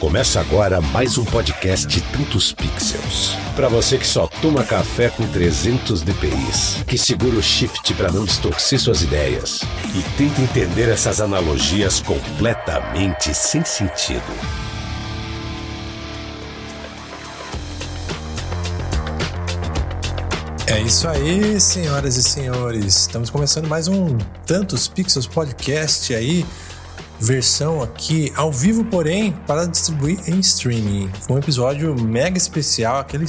Começa agora mais um podcast Tantos Pixels. Para você que só toma café com 300 dpi, que segura o shift para não distorcer suas ideias e tenta entender essas analogias completamente sem sentido. É isso aí, senhoras e senhores. Estamos começando mais um Tantos Pixels podcast aí versão aqui ao vivo, porém, para distribuir em streaming. Foi um episódio mega especial, aquele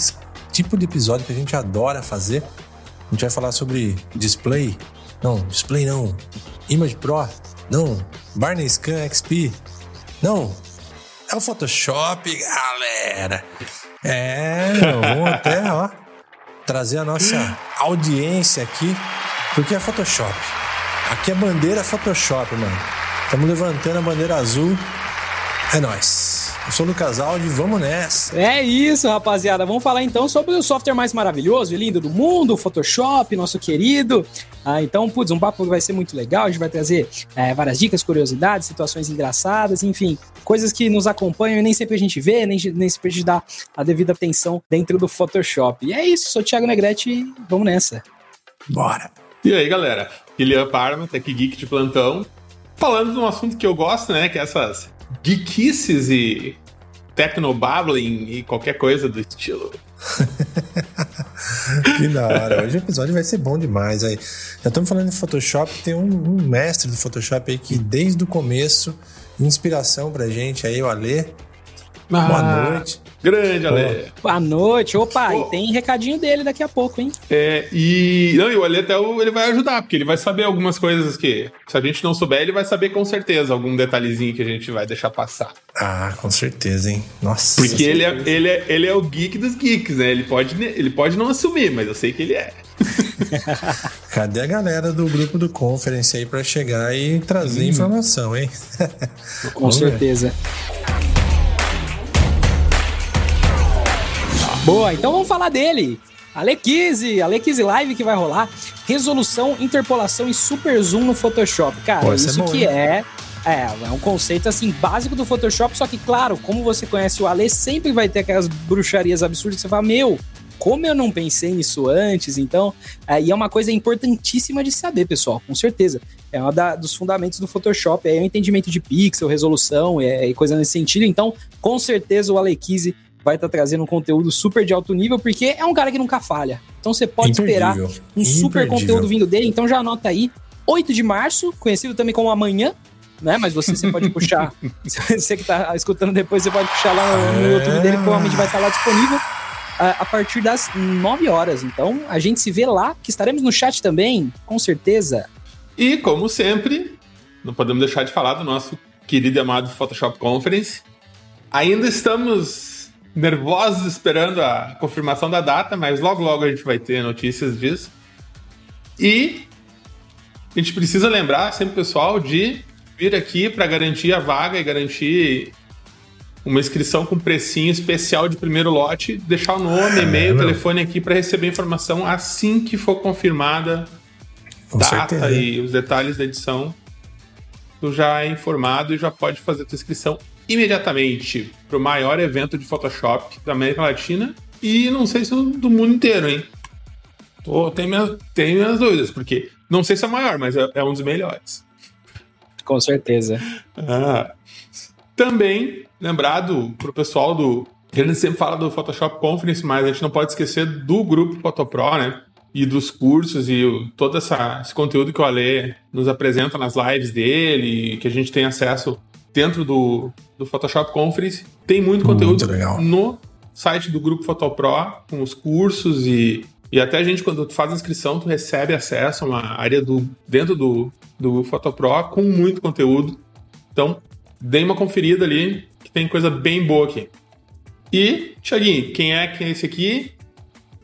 tipo de episódio que a gente adora fazer. A gente vai falar sobre display. Não, display não. Image Pro. Não. Barney Scan XP. Não. É o Photoshop, galera. É, vamos até, ó, trazer a nossa audiência aqui, porque é Photoshop. Aqui é bandeira Photoshop, mano. Estamos levantando a bandeira azul. É nóis. Eu sou o Lucas Aldi, vamos nessa. É isso, rapaziada. Vamos falar então sobre o software mais maravilhoso e lindo do mundo, o Photoshop, nosso querido. Ah, então, putz, um papo vai ser muito legal. A gente vai trazer é, várias dicas, curiosidades, situações engraçadas, enfim, coisas que nos acompanham e nem sempre a gente vê, nem, nem sempre a gente dá a devida atenção dentro do Photoshop. E é isso, sou o Thiago Negrete e vamos nessa. Bora. E aí, galera? Guilherme Parma, Tech Geek de plantão. Falando de um assunto que eu gosto, né? Que é essas geekices e technobabbling e qualquer coisa do estilo. que da hora. Hoje o episódio vai ser bom demais. Aí. Já estamos falando de Photoshop, tem um, um, mestre do Photoshop aí que desde o começo, inspiração pra gente aí, o Alê. Ah, Boa noite. Grande, Ale. Boa noite. Opa, e tem recadinho dele daqui a pouco, hein? É, e. Não, e o Ale até ele vai ajudar, porque ele vai saber algumas coisas que. Se a gente não souber, ele vai saber com certeza algum detalhezinho que a gente vai deixar passar. Ah, com certeza, hein? Nossa. Porque ele é, ele, é, ele é o geek dos geeks, né? Ele pode, ele pode não assumir, mas eu sei que ele é. Cadê a galera do grupo do Conference aí para chegar e trazer hum. informação, hein? Com certeza. Boa, então vamos falar dele. Alequise, Alequise Live que vai rolar. Resolução, interpolação e super zoom no Photoshop. Cara, Pô, isso é bom, que é é, é um conceito assim básico do Photoshop, só que claro, como você conhece o Ale, sempre vai ter aquelas bruxarias absurdas que você fala, meu, como eu não pensei nisso antes, então, é, e é uma coisa importantíssima de saber, pessoal, com certeza. É um dos fundamentos do Photoshop, é o entendimento de pixel, resolução é, e coisa nesse sentido, então, com certeza o Alequise vai estar tá trazendo um conteúdo super de alto nível, porque é um cara que nunca falha. Então você pode esperar um super conteúdo vindo dele. Então já anota aí, 8 de março, conhecido também como amanhã, né? Mas você, você pode puxar, você que está escutando depois, você pode puxar lá no, no YouTube dele, provavelmente vai estar tá lá disponível a, a partir das 9 horas. Então a gente se vê lá, que estaremos no chat também, com certeza. E como sempre, não podemos deixar de falar do nosso querido e amado Photoshop Conference. Ainda estamos nervosos esperando a confirmação da data, mas logo logo a gente vai ter notícias disso. E a gente precisa lembrar sempre, pessoal, de vir aqui para garantir a vaga e garantir uma inscrição com precinho especial de primeiro lote, deixar o nome, é, e-mail, telefone aqui para receber informação assim que for confirmada com data certeza. e os detalhes da edição. Tu já é informado e já pode fazer a tua inscrição imediatamente para o maior evento de Photoshop da América Latina e não sei se do mundo inteiro, hein? Tô, tem, minhas, tem minhas dúvidas, porque não sei se é o maior, mas é, é um dos melhores. Com certeza. Ah, também, lembrado para o pessoal do. A gente sempre fala do Photoshop Conference, mas a gente não pode esquecer do grupo Photopro, né? E dos cursos e o, todo essa, esse conteúdo que o Ale nos apresenta nas lives dele, que a gente tem acesso dentro do, do Photoshop Conference. Tem muito conteúdo muito no site do Grupo Photopro, com os cursos e, e até a gente, quando tu faz inscrição, tu recebe acesso a uma área do, dentro do, do Photopro com muito conteúdo. Então, dê uma conferida ali, que tem coisa bem boa aqui. E, Thiaguinho, quem é, quem é esse aqui?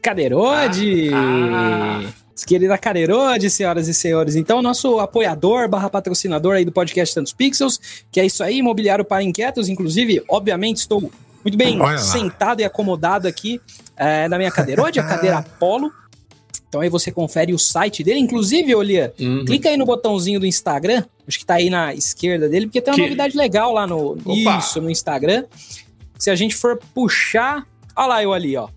Cadeirode! Ah, ah querida Careirode, senhoras e senhores. Então, nosso apoiador barra patrocinador aí do podcast Tantos Pixels, que é isso aí, imobiliário para inquietos. Inclusive, obviamente, estou muito bem sentado e acomodado aqui é, na minha cadeirode, a cadeira Apollo. Então aí você confere o site dele. Inclusive, Olia, uhum. clica aí no botãozinho do Instagram, acho que tá aí na esquerda dele, porque tem uma que... novidade legal lá no isso, no Instagram. Se a gente for puxar, olha lá eu ali, ó.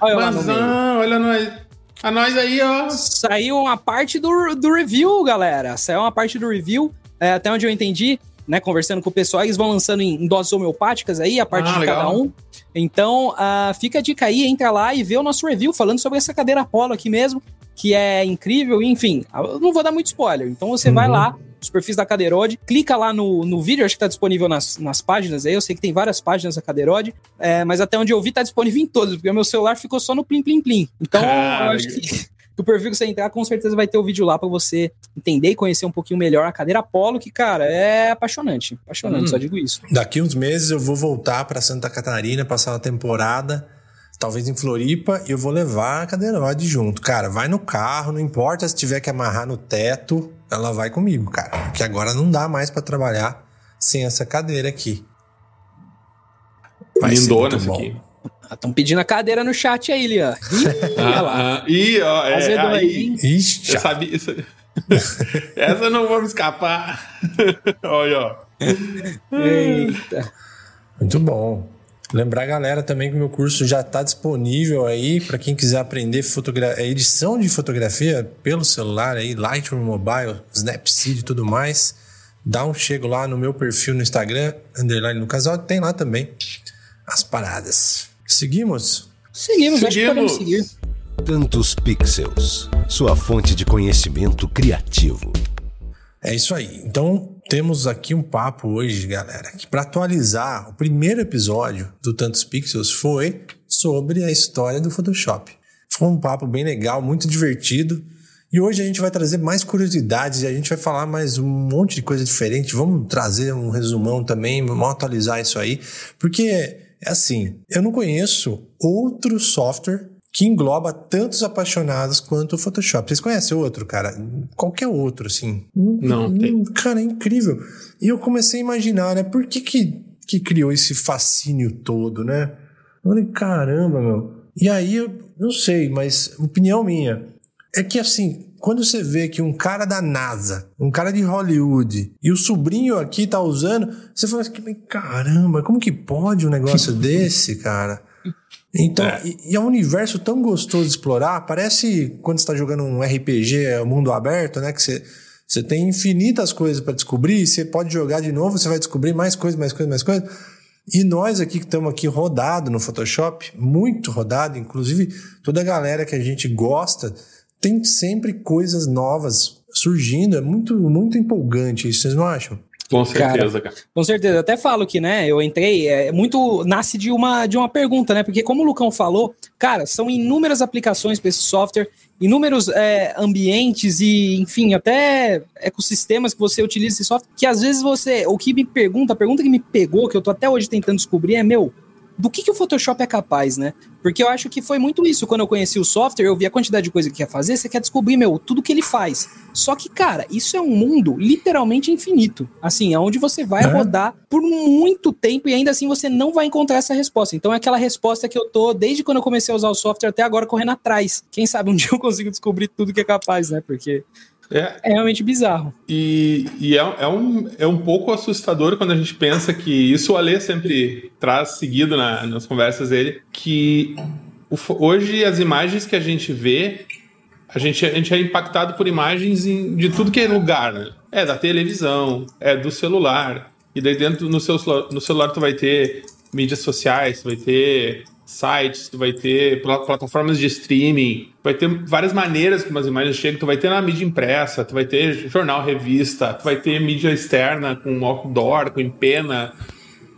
Olha eu Mas, lá no meio. Ah, olha nós. A nós aí, ó. Saiu uma parte do, do review, galera. Saiu uma parte do review, é, até onde eu entendi né, conversando com o pessoal, eles vão lançando em, doses homeopáticas aí, a parte ah, de legal. cada um. Então, uh, fica a dica aí, entra lá e vê o nosso review falando sobre essa cadeira Apollo aqui mesmo, que é incrível, enfim, eu não vou dar muito spoiler, então você uhum. vai lá, os perfis da Cadeirode, clica lá no, no vídeo, acho que tá disponível nas, nas páginas aí, eu sei que tem várias páginas da Cadeirode, é, mas até onde eu vi tá disponível em todas, porque o meu celular ficou só no Plim Plim Plim. Então, eu acho que o perfil que você entrar, com certeza vai ter o vídeo lá para você entender e conhecer um pouquinho melhor a cadeira Apollo, que, cara, é apaixonante. Apaixonante, hum. só digo isso. Daqui uns meses eu vou voltar para Santa Catarina, passar uma temporada, talvez em Floripa, e eu vou levar a cadeira Rod junto. Cara, vai no carro, não importa se tiver que amarrar no teto, ela vai comigo, cara. Porque agora não dá mais para trabalhar sem essa cadeira aqui. Vai Lindona essa aqui. Estão pedindo a cadeira no chat aí, Lian. Ih, ah, ah, ih, ó, é, aí, Ixi, eu sabia isso. Essa não vamos escapar. Olha, ó. Eita. Muito bom. Lembrar a galera também que o meu curso já está disponível aí para quem quiser aprender é edição de fotografia pelo celular aí, Lightroom Mobile, Snapseed e tudo mais. Dá um chego lá no meu perfil no Instagram, underline no casal, tem lá também as paradas. Seguimos? Seguimos, Seguimos. acho que podemos seguir. Tantos pixels, sua fonte de conhecimento criativo. É isso aí. Então, temos aqui um papo hoje, galera, que para atualizar, o primeiro episódio do Tantos Pixels foi sobre a história do Photoshop. Foi um papo bem legal, muito divertido. E hoje a gente vai trazer mais curiosidades e a gente vai falar mais um monte de coisa diferente. Vamos trazer um resumão também, vamos atualizar isso aí, porque é assim, eu não conheço outro software que engloba tantos apaixonados quanto o Photoshop. Vocês conhecem outro, cara? Qualquer outro, assim. Não, hum, tem. Cara, é incrível. E eu comecei a imaginar, né? Por que que, que criou esse fascínio todo, né? Eu falei, caramba, meu. E aí, eu não sei, mas opinião minha. É que, assim, quando você vê que um cara da NASA, um cara de Hollywood, e o sobrinho aqui tá usando, você fala assim, caramba, como que pode um negócio desse, cara? Então, é. e, e, é um universo tão gostoso de explorar, parece quando você tá jogando um RPG, é mundo aberto, né, que você... Você tem infinitas coisas para descobrir, você pode jogar de novo, você vai descobrir mais coisas, mais coisas, mais coisas. E nós aqui que estamos aqui rodado no Photoshop, muito rodado, inclusive toda a galera que a gente gosta, tem sempre coisas novas surgindo. É muito, muito empolgante isso, vocês não acham? Com certeza, cara, cara. Com certeza. Até falo que, né, eu entrei, é muito nasce de uma de uma pergunta, né? Porque como o Lucão falou, cara, são inúmeras aplicações para esse software, inúmeros é, ambientes e, enfim, até ecossistemas que você utiliza esse software, que às vezes você, o que me pergunta, a pergunta que me pegou, que eu tô até hoje tentando descobrir é, meu, do que, que o Photoshop é capaz, né? Porque eu acho que foi muito isso. Quando eu conheci o software, eu vi a quantidade de coisa que quer fazer, você quer descobrir, meu, tudo que ele faz. Só que, cara, isso é um mundo literalmente infinito. Assim, é onde você vai é. rodar por muito tempo e ainda assim você não vai encontrar essa resposta. Então é aquela resposta que eu tô, desde quando eu comecei a usar o software até agora, correndo atrás. Quem sabe um dia eu consigo descobrir tudo que é capaz, né? Porque é, é realmente bizarro. E, e é, é, um, é um pouco assustador quando a gente pensa que isso o Alê sempre traz seguido na, nas conversas dele, que o, hoje as imagens que a gente vê, a gente, a gente é impactado por imagens em, de tudo que é lugar, né? É da televisão, é do celular. E daí dentro no, seu, no celular tu vai ter mídias sociais, tu vai ter sites, tu vai ter plataformas de streaming, vai ter várias maneiras que umas imagens chegam, tu vai ter na mídia impressa, tu vai ter jornal, revista, tu vai ter mídia externa com outdoor, com pena,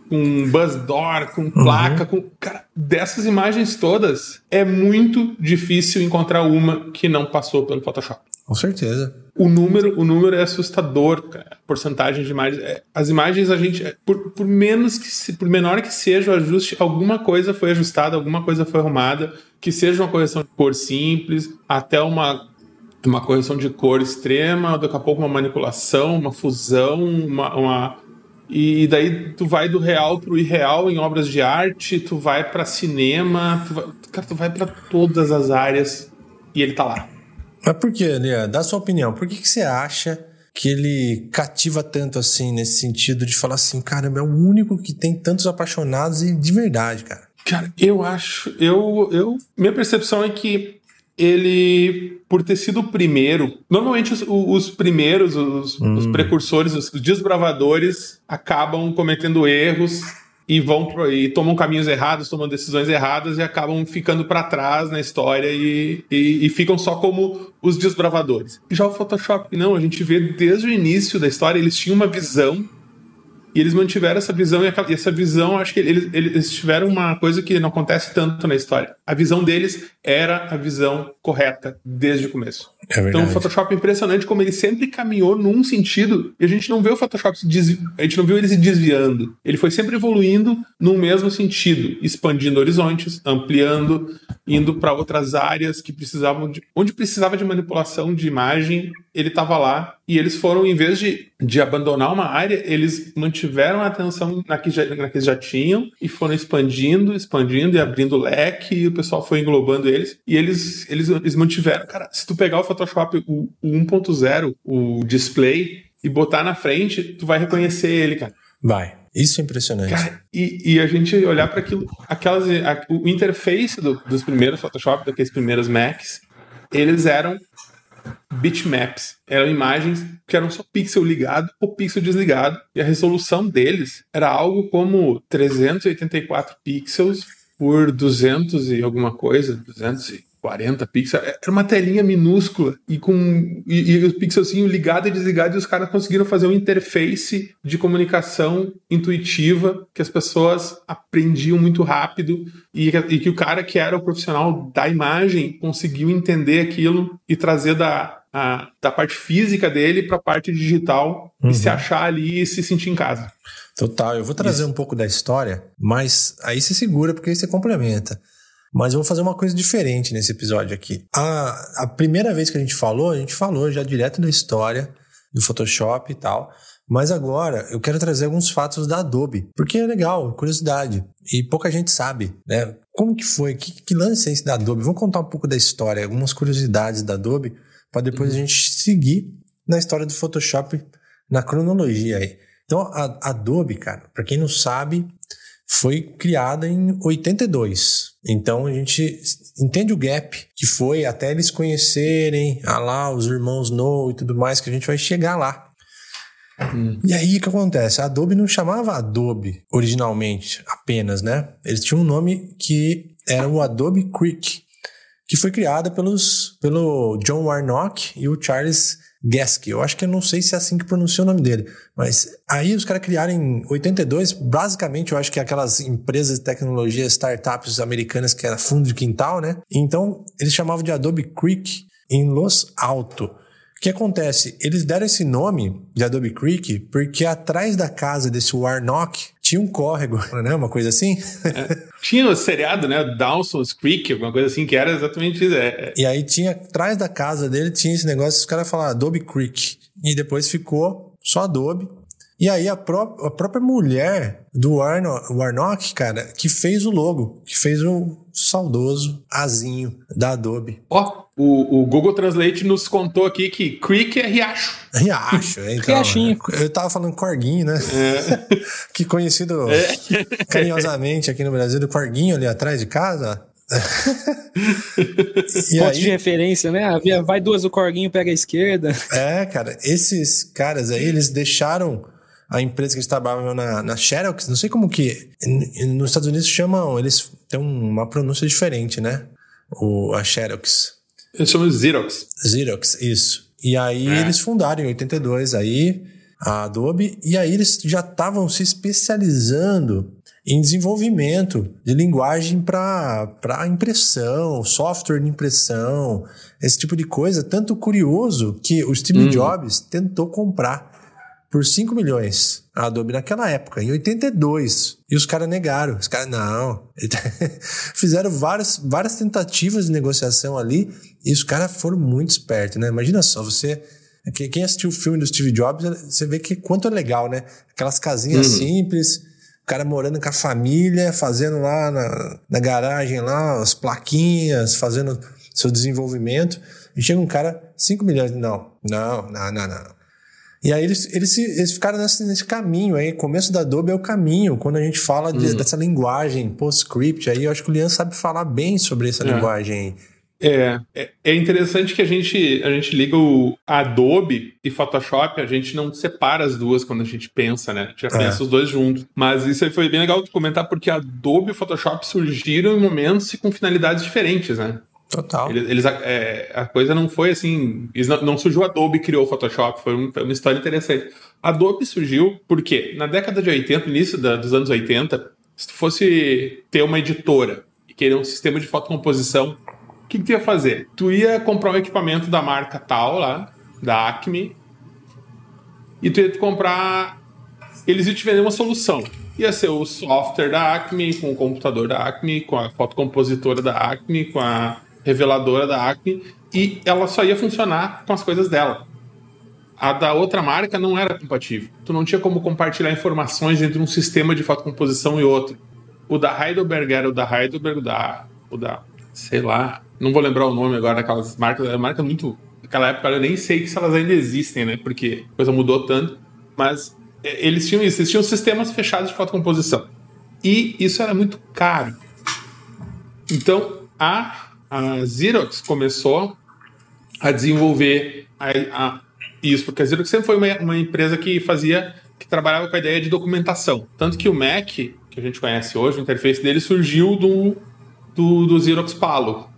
com buzz door, com uhum. placa, uhum. com cara, dessas imagens todas é muito difícil encontrar uma que não passou pelo Photoshop. Com certeza. O número, o número é assustador, cara. Porcentagem de imagens. É, as imagens, a gente. Por, por menos que se, por menor que seja o ajuste, alguma coisa foi ajustada, alguma coisa foi arrumada. Que seja uma correção de cor simples, até uma, uma correção de cor extrema, daqui a pouco uma manipulação, uma fusão, uma, uma e daí tu vai do real pro irreal em obras de arte, tu vai para cinema, tu vai, cara, tu vai para todas as áreas e ele tá lá. Mas por que, Lia? Dá sua opinião. Por que, que você acha que ele cativa tanto assim, nesse sentido de falar assim, caramba, é o único que tem tantos apaixonados e de verdade, cara? Cara, eu acho. Eu, eu, minha percepção é que ele, por ter sido o primeiro, normalmente os, os primeiros, os, hum. os precursores, os desbravadores, acabam cometendo erros e vão e tomam caminhos errados, tomam decisões erradas e acabam ficando para trás na história e, e, e, ficam só como os desbravadores. Já o Photoshop, não, a gente vê desde o início da história, eles tinham uma visão e eles mantiveram essa visão, e essa visão, acho que eles, eles tiveram uma coisa que não acontece tanto na história. A visão deles era a visão correta desde o começo. É então o Photoshop é impressionante como ele sempre caminhou num sentido e a gente não vê o Photoshop se desvi... a gente não viu ele se desviando. Ele foi sempre evoluindo num mesmo sentido, expandindo horizontes, ampliando, indo para outras áreas que precisavam de onde precisava de manipulação de imagem, ele estava lá e eles foram em vez de, de abandonar uma área, eles mantiveram a atenção na que, já, na que já tinham e foram expandindo, expandindo e abrindo leque e o pessoal foi englobando eles e eles eles, eles mantiveram, cara, se tu pegar o Photoshop o, o 1.0, o display, e botar na frente, tu vai reconhecer ele, cara. Vai. Isso é impressionante. Cara, e, e a gente olhar para aquilo, aquelas, a, o interface do, dos primeiros Photoshop, daqueles primeiros Macs, eles eram bitmaps. Eram imagens que eram só pixel ligado ou pixel desligado. E a resolução deles era algo como 384 pixels por 200 e alguma coisa, 200 e 40 pixels. É, era uma telinha minúscula e com e, e o pixelzinho ligado e desligado e os caras conseguiram fazer uma interface de comunicação intuitiva que as pessoas aprendiam muito rápido e, e que o cara que era o profissional da imagem conseguiu entender aquilo e trazer da a, da parte física dele para a parte digital uhum. e se achar ali e se sentir em casa. Total, eu vou trazer Isso. um pouco da história, mas aí você segura porque aí você complementa. Mas eu vou fazer uma coisa diferente nesse episódio aqui. A, a primeira vez que a gente falou, a gente falou já direto da história do Photoshop e tal. Mas agora eu quero trazer alguns fatos da Adobe, porque é legal, curiosidade. E pouca gente sabe, né? Como que foi? Que, que lance é esse da Adobe? Vamos contar um pouco da história, algumas curiosidades da Adobe, para depois uhum. a gente seguir na história do Photoshop na cronologia aí. Então, a Adobe, cara, para quem não sabe, foi criada em 82. Então a gente entende o gap que foi até eles conhecerem ah lá os irmãos No e tudo mais que a gente vai chegar lá. Hum. E aí o que acontece? A Adobe não chamava Adobe originalmente apenas, né? Eles tinham um nome que era o Adobe Creek, que foi criada pelos pelo John Warnock e o Charles Gask. Eu acho que eu não sei se é assim que pronuncia o nome dele. Mas aí os caras criaram em 82, basicamente eu acho que aquelas empresas de tecnologia, startups americanas que era fundo de quintal, né? Então eles chamavam de Adobe Creek em Los Altos. O que acontece? Eles deram esse nome de Adobe Creek porque atrás da casa desse Warnock tinha um córrego, né? Uma coisa assim. É, tinha o um seriado, né? Dawson's Creek, alguma coisa assim, que era exatamente isso. É, é. E aí tinha, atrás da casa dele, tinha esse negócio, os caras falaram Adobe Creek. E depois ficou só Adobe. E aí a, pró a própria mulher do Warnock, Warnock, cara, que fez o logo, que fez o saudoso azinho da Adobe. Ó, oh, o, o, Google Translate nos contou aqui que creek é riacho. Riacho, é, então. Riachinho. Eu tava falando corguinho, né? É. que conhecido é. carinhosamente aqui no Brasil, do corguinho ali atrás de casa. e Ponto aí, de referência, né? Havia, vai duas, o corguinho pega a esquerda. É, cara, esses caras aí, eles deixaram a empresa que eles trabalham na, na Xerox, não sei como que. Nos Estados Unidos chamam, eles têm uma pronúncia diferente, né? O, a Xerox. Eles chamam de Xerox. Xerox, isso. E aí é. eles fundaram em 82 aí a Adobe, e aí eles já estavam se especializando em desenvolvimento de linguagem para impressão, software de impressão, esse tipo de coisa. Tanto curioso que o Steve hum. Jobs tentou comprar por 5 milhões a Adobe naquela época, em 82. E os caras negaram. Os caras, não. Fizeram várias, várias tentativas de negociação ali e os caras foram muito espertos, né? Imagina só, você. Quem assistiu o filme do Steve Jobs, você vê que quanto é legal, né? Aquelas casinhas uhum. simples, o cara morando com a família, fazendo lá na, na garagem lá as plaquinhas, fazendo seu desenvolvimento, e chega um cara, 5 milhões, não, não, não, não, não. E aí eles, eles, eles ficaram nesse, nesse caminho aí, começo da Adobe é o caminho, quando a gente fala de, uhum. dessa linguagem PostScript aí, eu acho que o Lian sabe falar bem sobre essa é. linguagem aí. É, é, é interessante que a gente, a gente liga o Adobe e Photoshop, a gente não separa as duas quando a gente pensa, né? A gente já é. pensa os dois juntos. Mas isso aí foi bem legal de comentar, porque Adobe e Photoshop surgiram em momentos e com finalidades diferentes, né? Total. Eles, eles é, a coisa não foi assim. Não, não, surgiu Adobe e criou o Photoshop, foi, um, foi, uma história interessante. Adobe surgiu porque na década de 80, início da, dos anos 80, se tu fosse ter uma editora e querer um sistema de fotocomposição, que, que tu ia fazer? Tu ia comprar um equipamento da marca tal lá, da Acme, e tu ia comprar. Eles iam te vender uma solução. Ia ser o software da Acme, com o computador da Acme, com a fotocompositora da Acme, com a reveladora da Acme e ela só ia funcionar com as coisas dela. A da outra marca não era compatível. Tu não tinha como compartilhar informações entre um sistema de fotocomposição e outro. O da Heidelberg era o da Heidelberg, o da, o da sei lá, não vou lembrar o nome agora daquelas marcas, é marca muito. Naquela época eu nem sei se elas ainda existem, né? Porque a coisa mudou tanto. Mas é, eles tinham isso, eles tinham sistemas fechados de fotocomposição. E isso era muito caro. Então, a a Xerox começou a desenvolver a, a, isso, porque a Xerox sempre foi uma, uma, empresa que fazia, que trabalhava com a ideia de documentação. Tanto que o Mac, que a gente conhece hoje, o interface dele surgiu do, do, do Xerox Palo,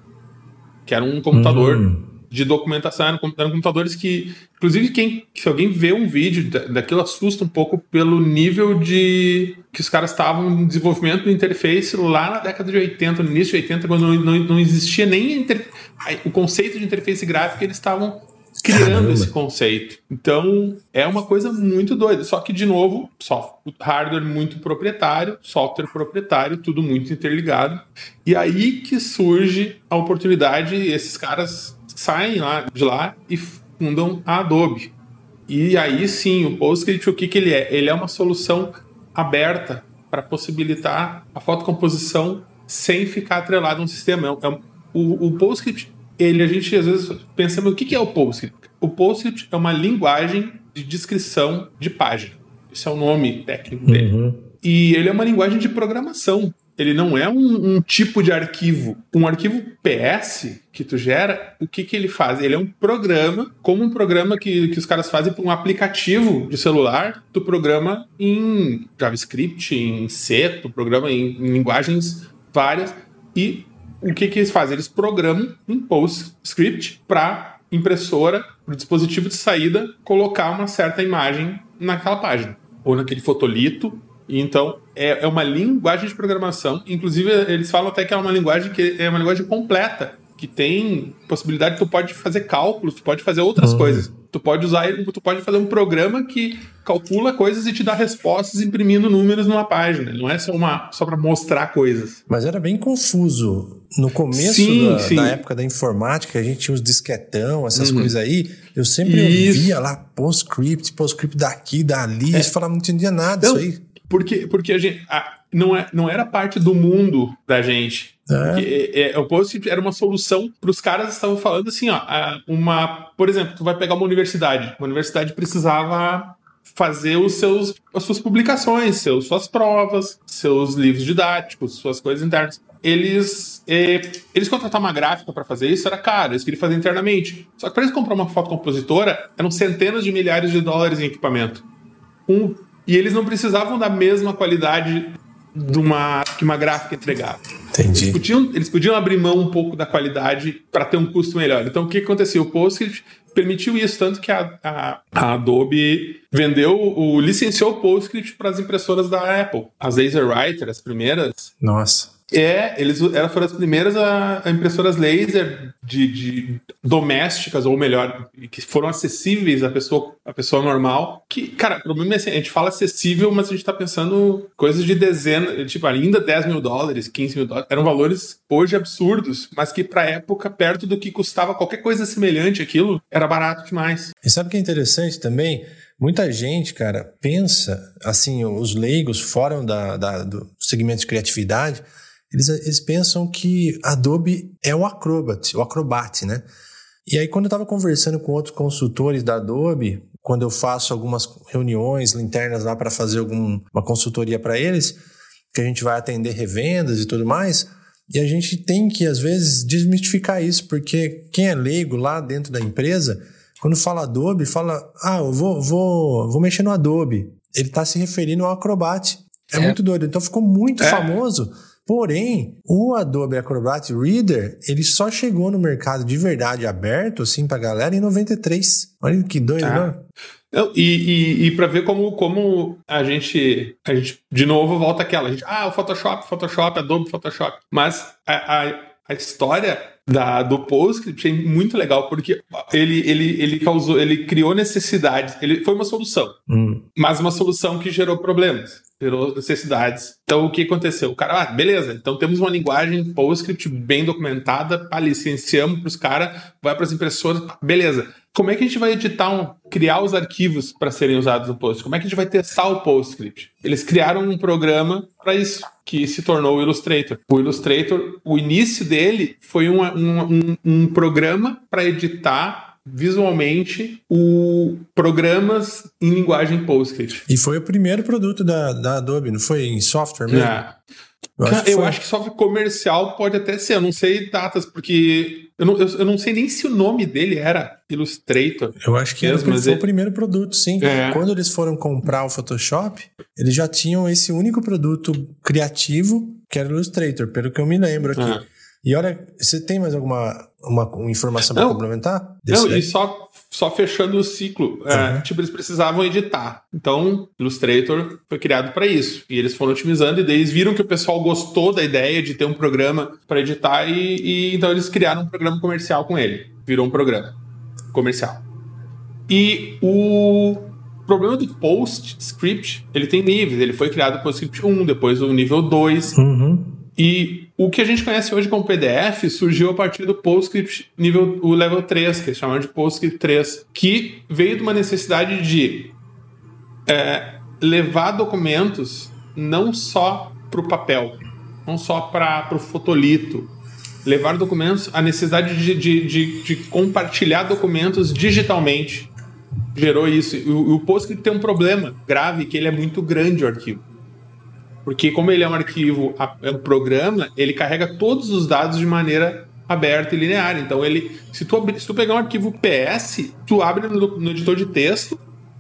que era um computador hum de documentação. Eram, eram computadores que, inclusive, quem, se alguém vê um vídeo daquilo, assusta um pouco pelo nível de que os caras estavam em desenvolvimento do interface lá na década de 80, no início de 80, quando não, não, não existia nem inter... o conceito de interface gráfica, eles estavam criando Caramba. esse conceito. Então, é uma coisa muito doida. Só que, de novo, software, hardware muito proprietário, software proprietário, tudo muito interligado. E aí que surge a oportunidade, esses caras saem lá, de lá e fundam a Adobe. E aí sim, o PostScript, o que, que ele é? Ele é uma solução aberta para possibilitar a fotocomposição sem ficar atrelado a um sistema. É, é, o, o PostScript, ele, a gente às vezes pensa, mas o que, é o PostScript? O PostScript é uma linguagem de descrição de página. Esse é o nome técnico dele. Uhum. E ele é uma linguagem de programação ele não é um, um, tipo de arquivo. Um arquivo PS que tu gera, o que, que ele faz? Ele é um programa, como um programa que, que os caras fazem para um aplicativo de celular, tu programa em JavaScript, em C, tu programa em, em linguagens várias, e o que, que eles fazem? Eles programam um PostScript para impressora, para o dispositivo de saída, colocar uma certa imagem naquela página, ou naquele fotolito, então, é, é uma linguagem de programação. Inclusive, eles falam até que é uma linguagem que é uma linguagem completa, que tem possibilidade, tu pode fazer cálculos, tu pode fazer outras uhum. coisas. Tu pode usar ele, tu pode fazer um programa que calcula coisas e te dá respostas imprimindo números numa página. Não é só, uma, só para mostrar coisas. Mas era bem confuso. No começo sim, da, sim. da, época da informática, a gente tinha os disquetão, essas uhum. coisas aí. Eu sempre Isso. via lá PostScript, PostScript daqui, dali. É. falava, não entendia nada disso aí. Porque, porque a gente. A, não, é, não era parte do mundo da gente. É. é, é o post era uma solução para os caras estavam falando assim, ó, uma, por exemplo, tu vai pegar uma universidade, uma universidade precisava fazer os seus, as suas publicações, seus, suas provas, seus livros didáticos, suas coisas internas. Eles, é, eles contratar uma gráfica para fazer isso era caro, eles queriam fazer internamente. Só que para eles comprar uma fotocompositora, eram centenas de milhares de dólares em equipamento. Um e eles não precisavam da mesma qualidade de uma, que uma gráfica entregava. Entendi. Eles podiam, eles podiam abrir mão um pouco da qualidade para ter um custo melhor. Então, o que aconteceu? O PostScript permitiu isso, tanto que a, a, a Adobe vendeu, o, licenciou o PostScript para as impressoras da Apple. As LaserWriter, as primeiras. Nossa. É, eles elas foram as primeiras a, a impressoras laser de, de, domésticas, ou melhor, que foram acessíveis à pessoa, à pessoa normal. Que, cara, o problema é assim, a gente fala acessível, mas a gente tá pensando coisas de dezenas, tipo, ainda 10 mil dólares, 15 mil dólares. Eram valores hoje absurdos, mas que pra época, perto do que custava qualquer coisa semelhante aquilo, era barato demais. E sabe o que é interessante também? Muita gente, cara, pensa, assim, os leigos fora da, da, do segmento de criatividade, eles, eles pensam que Adobe é o Acrobat, o Acrobat, né? E aí, quando eu estava conversando com outros consultores da Adobe, quando eu faço algumas reuniões internas lá para fazer alguma consultoria para eles, que a gente vai atender revendas e tudo mais, e a gente tem que, às vezes, desmistificar isso, porque quem é leigo lá dentro da empresa, quando fala Adobe, fala, ah, eu vou, vou, vou mexer no Adobe. Ele está se referindo ao Acrobat. É, é, muito doido. Então ficou muito é. famoso Porém, o Adobe Acrobat Reader, ele só chegou no mercado de verdade aberto, assim, pra galera em 93. Olha que doido, ah. né? Não, e, e, e para ver como, como a gente a gente de novo volta aquela a gente, ah o Photoshop Photoshop Adobe Photoshop mas a, a, a história da, do PostScript é muito legal porque ele, ele, ele causou ele criou necessidades ele foi uma solução hum. mas uma solução que gerou problemas gerou necessidades. Então, o que aconteceu? O cara, ah, beleza, então temos uma linguagem PostScript bem documentada, pá, licenciamos para os caras, vai para as impressoras, beleza. Como é que a gente vai editar, um, criar os arquivos para serem usados no Post? Como é que a gente vai testar o PostScript? Eles criaram um programa para isso, que se tornou o Illustrator. O Illustrator, o início dele foi um, um, um programa para editar visualmente o programas em linguagem PostScript. E foi o primeiro produto da, da Adobe, não foi em software mesmo? É. Eu, acho, que eu acho que software comercial pode até ser, eu não sei datas, porque eu não, eu, eu não sei nem se o nome dele era Illustrator. Eu acho que mesmo, foi ele... o primeiro produto, sim. É. Quando eles foram comprar o Photoshop, eles já tinham esse único produto criativo, que era Illustrator, pelo que eu me lembro aqui. É. E olha, você tem mais alguma uma, uma informação para complementar? Não, daí? e só, só fechando o ciclo. Uhum. É, tipo, eles precisavam editar. Então, Illustrator foi criado para isso. E eles foram otimizando, e daí eles viram que o pessoal gostou da ideia de ter um programa para editar, e, e então eles criaram um programa comercial com ele. Virou um programa comercial. E o problema do PostScript, ele tem níveis. Ele foi criado o Script 1, depois o nível 2. Uhum. E o que a gente conhece hoje como PDF surgiu a partir do PostScript nível o level 3, que eles chamam de PostScript 3, que veio de uma necessidade de é, levar documentos não só para o papel, não só para o fotolito, levar documentos, a necessidade de, de, de, de, compartilhar documentos digitalmente gerou isso. O, o PostScript tem um problema grave, que ele é muito grande o arquivo. Porque como ele é um arquivo, é um programa, ele carrega todos os dados de maneira aberta e linear. Então ele, se tu, se tu pegar um arquivo PS, tu abre no, no editor de texto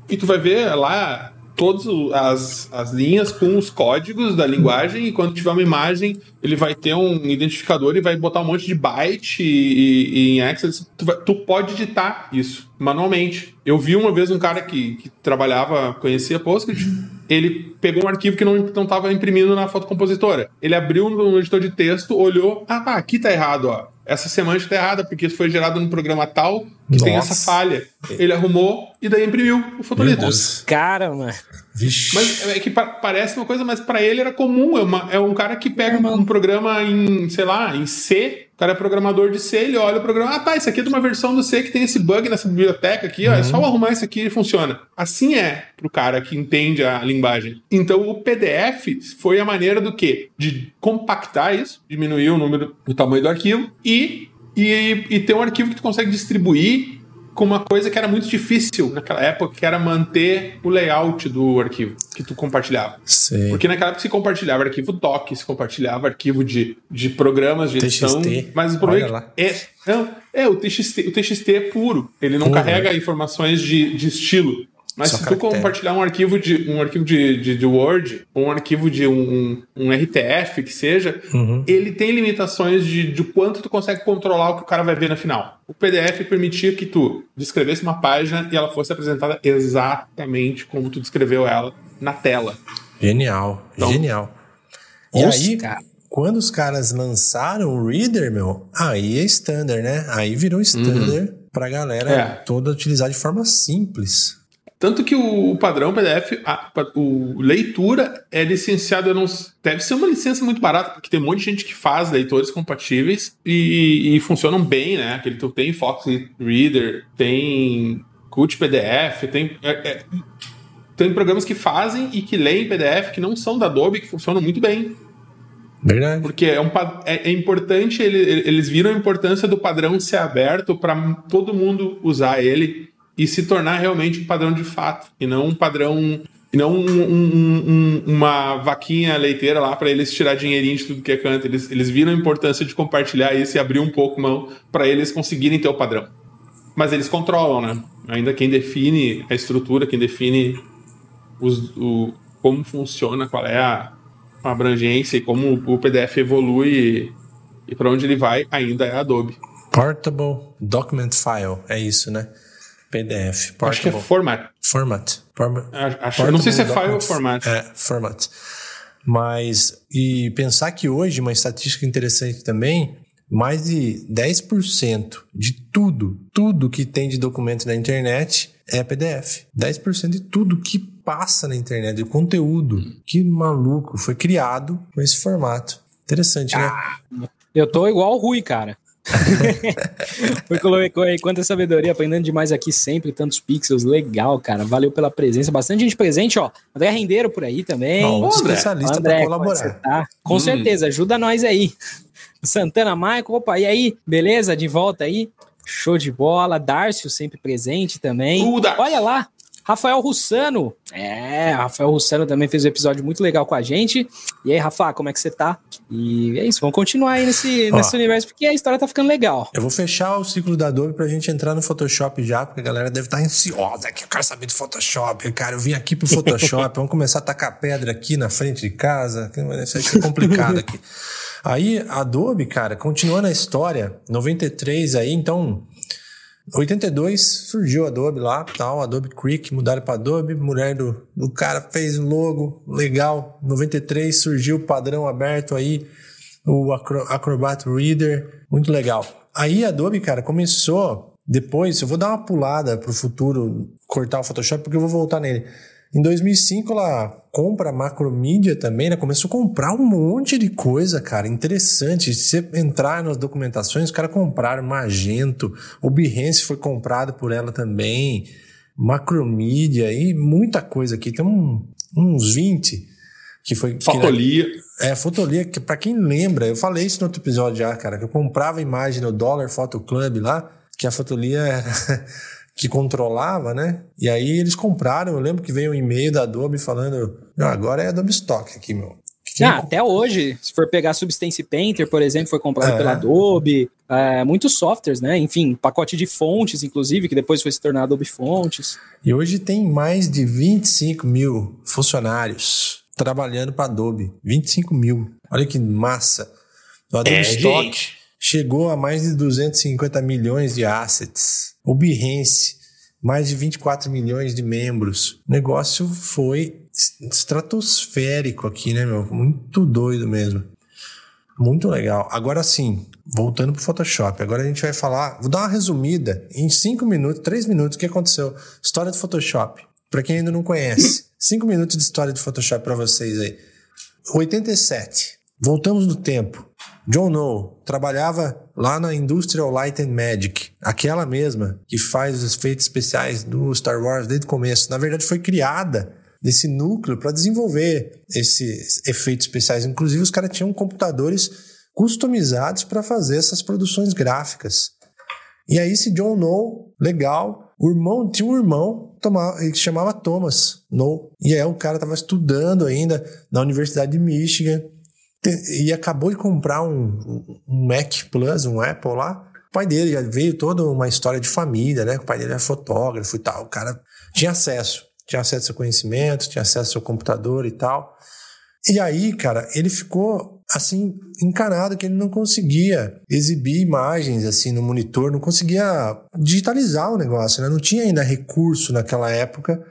e tu vai ver lá todas as, as linhas com os códigos da linguagem e quando tiver uma imagem, ele vai ter um identificador e vai botar um monte de byte e, e em Access. Tu, vai, tu, pode editar isso manualmente. Eu vi uma vez um cara que, que trabalhava, conhecia PostScript, ele pegou um arquivo que não estava imprimindo na fotocompositora. Ele abriu no editor de texto, olhou, ah tá, aqui tá errado, ó essa semântica está errada, porque isso foi gerado num programa tal que Nossa. tem essa falha. Ele arrumou e daí imprimiu o fotolito. Cara, mano. Vixe. Mas é que parece uma coisa, mas para ele era comum. É, uma, é um cara que pega um, um programa em, sei lá, em C, cara é programador de C, ele olha o programa, ah tá, isso aqui é de uma versão do C que tem esse bug nessa biblioteca aqui, ó, é só uhum. arrumar isso aqui e funciona. Assim é pro cara que entende a linguagem. Então o PDF foi a maneira do quê? De compactar isso, diminuir o número, o tamanho do arquivo e, e, e ter um arquivo que tu consegue distribuir com uma coisa que era muito difícil naquela época, que era manter o layout do arquivo que tu compartilhava. Sim. Porque naquela época se compartilhava arquivo doc, se compartilhava arquivo de, de programas de edição, TXT. mas o problema é, é, não, é o TXT, o TXT é puro, ele não puro. carrega informações de, de estilo. Mas Só se tu compartilhar um arquivo de um arquivo de, de, de Word, ou um arquivo de um, um, RTF que seja, uhum. ele tem limitações de, de quanto tu consegue controlar o que o cara vai ver no final. O PDF permitia que tu descrevesse uma página e ela fosse apresentada exatamente como tu descreveu ela na tela. Genial, então, genial. E aí, cara. quando os caras lançaram o Reader, meu, aí é standard, né? Aí virou standard uhum. pra galera é. toda utilizar de forma simples. Tanto que o, padrão PDF, a, o leitura é licenciado, não, deve ser uma licença muito barata, porque tem um monte de gente que faz leitores compatíveis e, e funcionam bem, né? Aquele tu tem Fox Reader, tem Qt PDF, tem é, é, tem programas que fazem e que leem PDF que não são da Adobe, que funcionam muito bem. Verdade. Porque é, um, é, é importante, ele, eles viram a importância do padrão ser aberto para todo mundo usar ele e se tornar realmente um padrão de fato, e não um padrão e não um, um, um, uma vaquinha leiteira lá para eles tirar dinheirinho de tudo que é canto. Eles, eles viram a importância de compartilhar isso e abrir um pouco mão para eles conseguirem ter o padrão. Mas eles controlam, né? Ainda quem define a estrutura, quem define os, o, como funciona, qual é a, a abrangência e como o PDF evolui e, e para onde ele vai, ainda é a Adobe. Portable Document File, é isso, né? PDF. Portable. Acho que é format. Format. Acho, não sei se é file ou format. É, format. Mas, e pensar que hoje, uma estatística interessante também, mais de 10% de tudo, tudo que tem de documento na internet é PDF. 10% de tudo que passa na internet, de conteúdo. Que maluco, foi criado com esse formato. Interessante, né? ah, né? Eu tô igual o Rui, cara. Foi colocou aí quanta sabedoria, aprendendo demais aqui sempre, tantos pixels, legal, cara. Valeu pela presença, bastante gente presente, ó. André Rendeiro por aí também. Um especialista André, pra colaborar. Tá? Com hum. certeza, ajuda nós aí. Santana Michael, opa, e aí? Beleza? De volta aí? Show de bola. Dárcio sempre presente também. Uh, Olha lá, Rafael Russano. É, Rafael Russano também fez um episódio muito legal com a gente. E aí, Rafa, como é que você tá? E é isso, vamos continuar aí nesse, Ó, nesse universo, porque a história tá ficando legal. Eu vou fechar o ciclo da Adobe pra gente entrar no Photoshop já, porque a galera deve estar tá ansiosa que eu quero saber de Photoshop. Cara, eu vim aqui pro Photoshop, vamos começar a tacar pedra aqui na frente de casa. Isso é complicado aqui. Aí, a Adobe, cara, continuando a história, 93 aí, então 82 surgiu Adobe lá, tal, Adobe Creek, mudaram para Adobe, mulher do, do cara fez um logo legal. 93 surgiu o padrão aberto aí, o Acrobat Reader, muito legal. Aí a Adobe, cara, começou depois, eu vou dar uma pulada pro futuro, cortar o Photoshop porque eu vou voltar nele. Em 2005 ela compra a Macromedia também, né? Começou a comprar um monte de coisa, cara, interessante. Se você entrar nas documentações, os caras compraram Magento, o Behance foi comprado por ela também, Macromedia e muita coisa aqui. Tem um, uns 20 que foi... Fotolia. Que, é, Fotolia, que pra quem lembra, eu falei isso no outro episódio já, cara, que eu comprava imagem no Dollar Photo Club lá, que a Fotolia era... que controlava, né? E aí eles compraram. Eu lembro que veio um e-mail da Adobe falando: agora é Adobe Stock aqui, meu. Ah, até hoje, se for pegar Substance Painter, por exemplo, foi comprado é. pela Adobe, é, muitos softwares, né? Enfim, pacote de fontes, inclusive, que depois foi se tornar Adobe Fontes. E hoje tem mais de 25 mil funcionários trabalhando para Adobe. 25 mil. Olha que massa. O Adobe é, Stock gente. Chegou a mais de 250 milhões de assets. O Behance, mais de 24 milhões de membros. O negócio foi estratosférico aqui, né, meu? Muito doido mesmo. Muito legal. Agora sim, voltando pro Photoshop. Agora a gente vai falar, vou dar uma resumida em 5 minutos, 3 minutos, o que aconteceu. História do Photoshop. Para quem ainda não conhece, 5 minutos de história do Photoshop para vocês aí. 87. Voltamos no tempo. John No trabalhava lá na Industrial Light and Magic, aquela mesma que faz os efeitos especiais do Star Wars desde o começo. Na verdade, foi criada nesse núcleo para desenvolver esses efeitos especiais. Inclusive, os caras tinham computadores customizados para fazer essas produções gráficas. E aí, esse John No, legal, o irmão tinha um irmão que chamava Thomas No. E aí, o cara estava estudando ainda na Universidade de Michigan e acabou de comprar um, um Mac Plus, um Apple lá. O pai dele já veio toda uma história de família, né? O pai dele era fotógrafo e tal. O cara tinha acesso, tinha acesso ao conhecimento, tinha acesso ao computador e tal. E aí, cara, ele ficou assim encanado que ele não conseguia exibir imagens assim no monitor, não conseguia digitalizar o negócio, né? Não tinha ainda recurso naquela época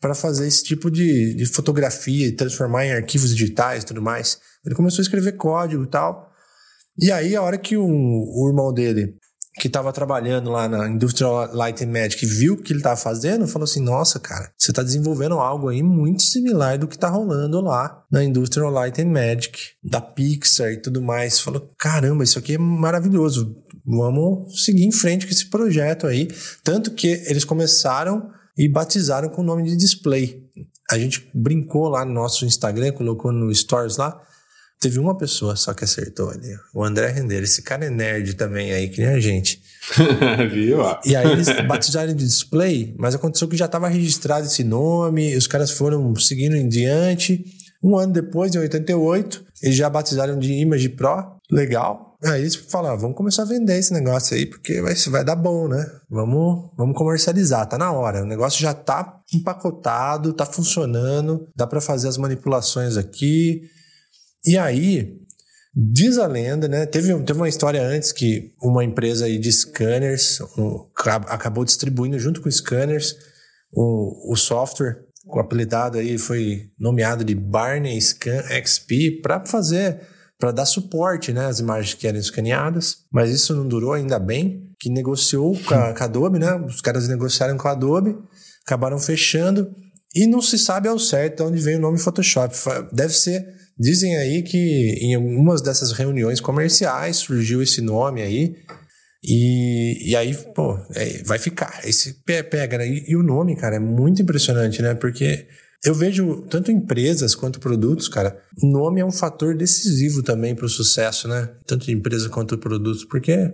para fazer esse tipo de, de fotografia e transformar em arquivos digitais e tudo mais. Ele começou a escrever código e tal. E aí, a hora que o, o irmão dele, que estava trabalhando lá na Industrial Light and Magic, viu o que ele estava fazendo, falou assim: Nossa, cara, você está desenvolvendo algo aí muito similar do que está rolando lá na Industrial Light and Magic, da Pixar e tudo mais. Falou: Caramba, isso aqui é maravilhoso. Vamos seguir em frente com esse projeto aí. Tanto que eles começaram e batizaram com o nome de display. A gente brincou lá no nosso Instagram, colocou no Stories lá. Teve uma pessoa só que acertou ali. O André Render. Esse cara é nerd também aí, que nem a gente. Viu? E aí eles batizaram de display, mas aconteceu que já estava registrado esse nome, os caras foram seguindo em diante. Um ano depois, em 88, eles já batizaram de Image Pro. Legal. Aí eles falaram, ah, vamos começar a vender esse negócio aí, porque vai, vai dar bom, né? Vamos, vamos comercializar, tá na hora. O negócio já tá empacotado, tá funcionando, dá para fazer as manipulações aqui. E aí, diz a lenda, né? Teve, teve uma história antes que uma empresa aí de scanners um, acabou distribuindo junto com scanners o, o software o apelidado aí foi nomeado de Barney Scan XP para fazer para dar suporte né, às imagens que eram escaneadas, mas isso não durou ainda bem, que negociou com a, com a Adobe, né? Os caras negociaram com a Adobe, acabaram fechando e não se sabe ao certo de onde vem o nome Photoshop. Deve ser, dizem aí que em algumas dessas reuniões comerciais surgiu esse nome aí, e, e aí, pô, é, vai ficar. Esse pega, né? E, e, o nome, cara, é muito impressionante, né? Porque eu vejo tanto empresas quanto produtos, cara, o nome é um fator decisivo também para o sucesso, né? Tanto de empresa quanto produtos, porque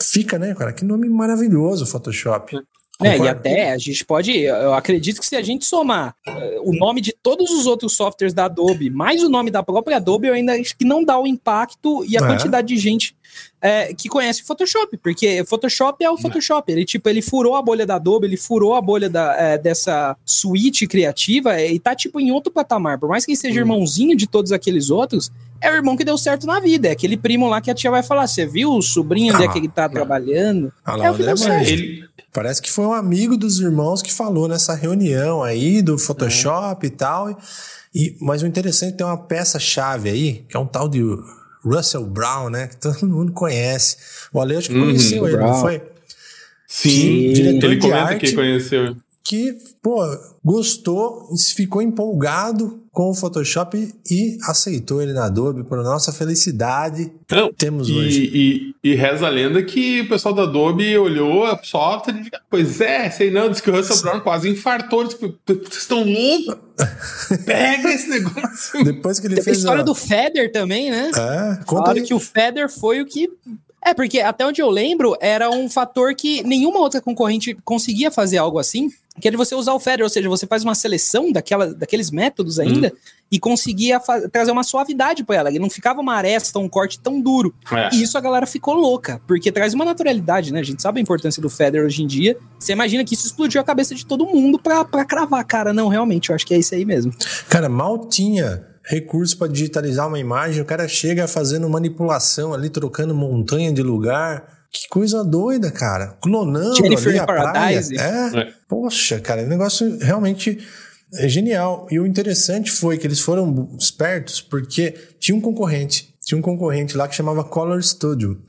fica, né, cara? Que nome maravilhoso, Photoshop. É, e até a gente pode, eu acredito que se a gente somar uh, o nome de todos os outros softwares da Adobe, mais o nome da própria Adobe, eu ainda acho que não dá o impacto e a é. quantidade de gente é, que conhece Photoshop, porque Photoshop é o Photoshop. Ele, tipo, ele furou a bolha da Adobe, ele furou a bolha da, é, dessa suíte criativa e tá, tipo, em outro patamar. Por mais que ele seja hum. irmãozinho de todos aqueles outros, é o irmão que deu certo na vida. É aquele primo lá que a tia vai falar: você viu o sobrinho ah, onde é que ele tá trabalhando? Ah, lá, é o que deu certo. Ele, Parece que foi um amigo dos irmãos que falou nessa reunião aí do Photoshop é. e tal. E, mas o interessante tem uma peça-chave aí, que é um tal de Russell Brown, né? Que todo mundo conhece. O Ale acho que uhum, conheceu ele, Brown. não foi? Sim, que, diretor ele de arte, que conheceu. Que, pô, gostou, ficou empolgado com o Photoshop e aceitou ele na Adobe por nossa felicidade. Não, temos e, hoje. E, e, reza a lenda que o pessoal da Adobe olhou a software e disse, pois é, sei não, disse que o Russell Brown quase infartou, disse que vocês estão loucos? Pega esse negócio. Depois que ele Tem fez a história a... do Feder também, né? É, conta que o Feder foi o que é, porque até onde eu lembro, era um fator que nenhuma outra concorrente conseguia fazer algo assim que é você usar o Feather, ou seja, você faz uma seleção daquela, daqueles métodos ainda hum. e conseguia trazer uma suavidade para ela, e não ficava uma aresta, um corte tão duro. É. E isso a galera ficou louca, porque traz uma naturalidade, né? A gente sabe a importância do Feather hoje em dia. Você imagina que isso explodiu a cabeça de todo mundo pra, pra cravar, cara. Não, realmente, eu acho que é isso aí mesmo. Cara, mal tinha recurso para digitalizar uma imagem, o cara chega fazendo manipulação ali, trocando montanha de lugar que coisa doida, cara. Clonando Jennifer ali a Paradise. praia. É? é. Poxa, cara, o negócio realmente é genial. E o interessante foi que eles foram espertos porque tinha um concorrente. Tinha um concorrente lá que chamava Color Studio.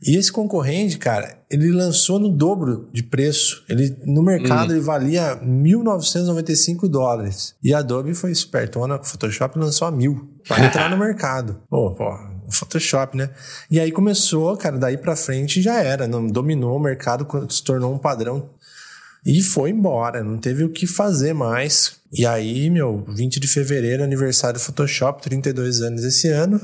E esse concorrente, cara, ele lançou no dobro de preço. Ele no mercado hum. ele valia 1.995 dólares. E a Adobe foi esperto, o Photoshop lançou a mil para entrar no mercado. Pô, pô, Photoshop, né? E aí começou, cara, daí para frente já era, não dominou o mercado, se tornou um padrão e foi embora, não teve o que fazer mais. E aí, meu, 20 de fevereiro, aniversário do Photoshop, 32 anos esse ano.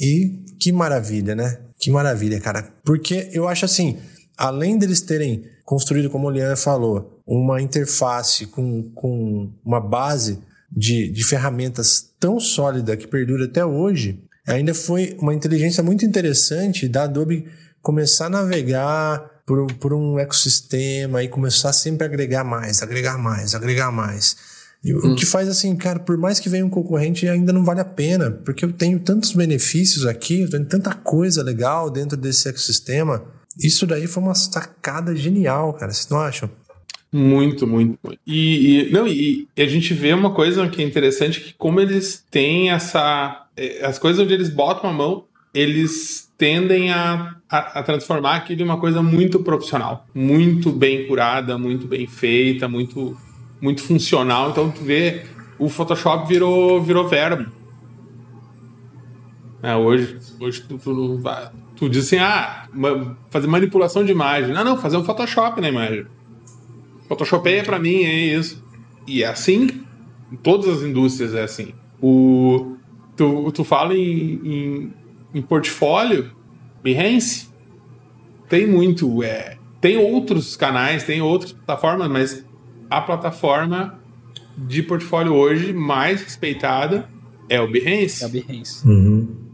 E que maravilha, né? Que maravilha, cara. Porque eu acho assim, além deles terem construído, como o Liana falou, uma interface com, com uma base de, de ferramentas tão sólida que perdura até hoje, ainda foi uma inteligência muito interessante da Adobe começar a navegar por, por um ecossistema e começar sempre a agregar mais, agregar mais, agregar mais. E hum. O que faz assim, cara, por mais que venha um concorrente, ainda não vale a pena, porque eu tenho tantos benefícios aqui, eu tenho tanta coisa legal dentro desse ecossistema. Isso daí foi uma sacada genial, cara, vocês não acham? Muito, muito. E, e, não, e a gente vê uma coisa que é interessante, que como eles têm essa as coisas onde eles botam a mão, eles tendem a, a, a, transformar aquilo em uma coisa muito profissional, muito bem curada, muito bem feita, muito, muito funcional. Então tu vê, o Photoshop virou, virou verbo. É, hoje hoje tu, tu, tu diz assim, ah, fazer manipulação de imagem. Não, não, fazer um Photoshop na imagem. Photoshop é para mim, é isso. E é assim, em todas as indústrias é assim. O, tu, tu fala em, em, em portfólio, Behance, tem muito. É, tem outros canais, tem outras plataformas, mas a plataforma de portfólio hoje mais respeitada é o Behance. É o Behance. Uhum.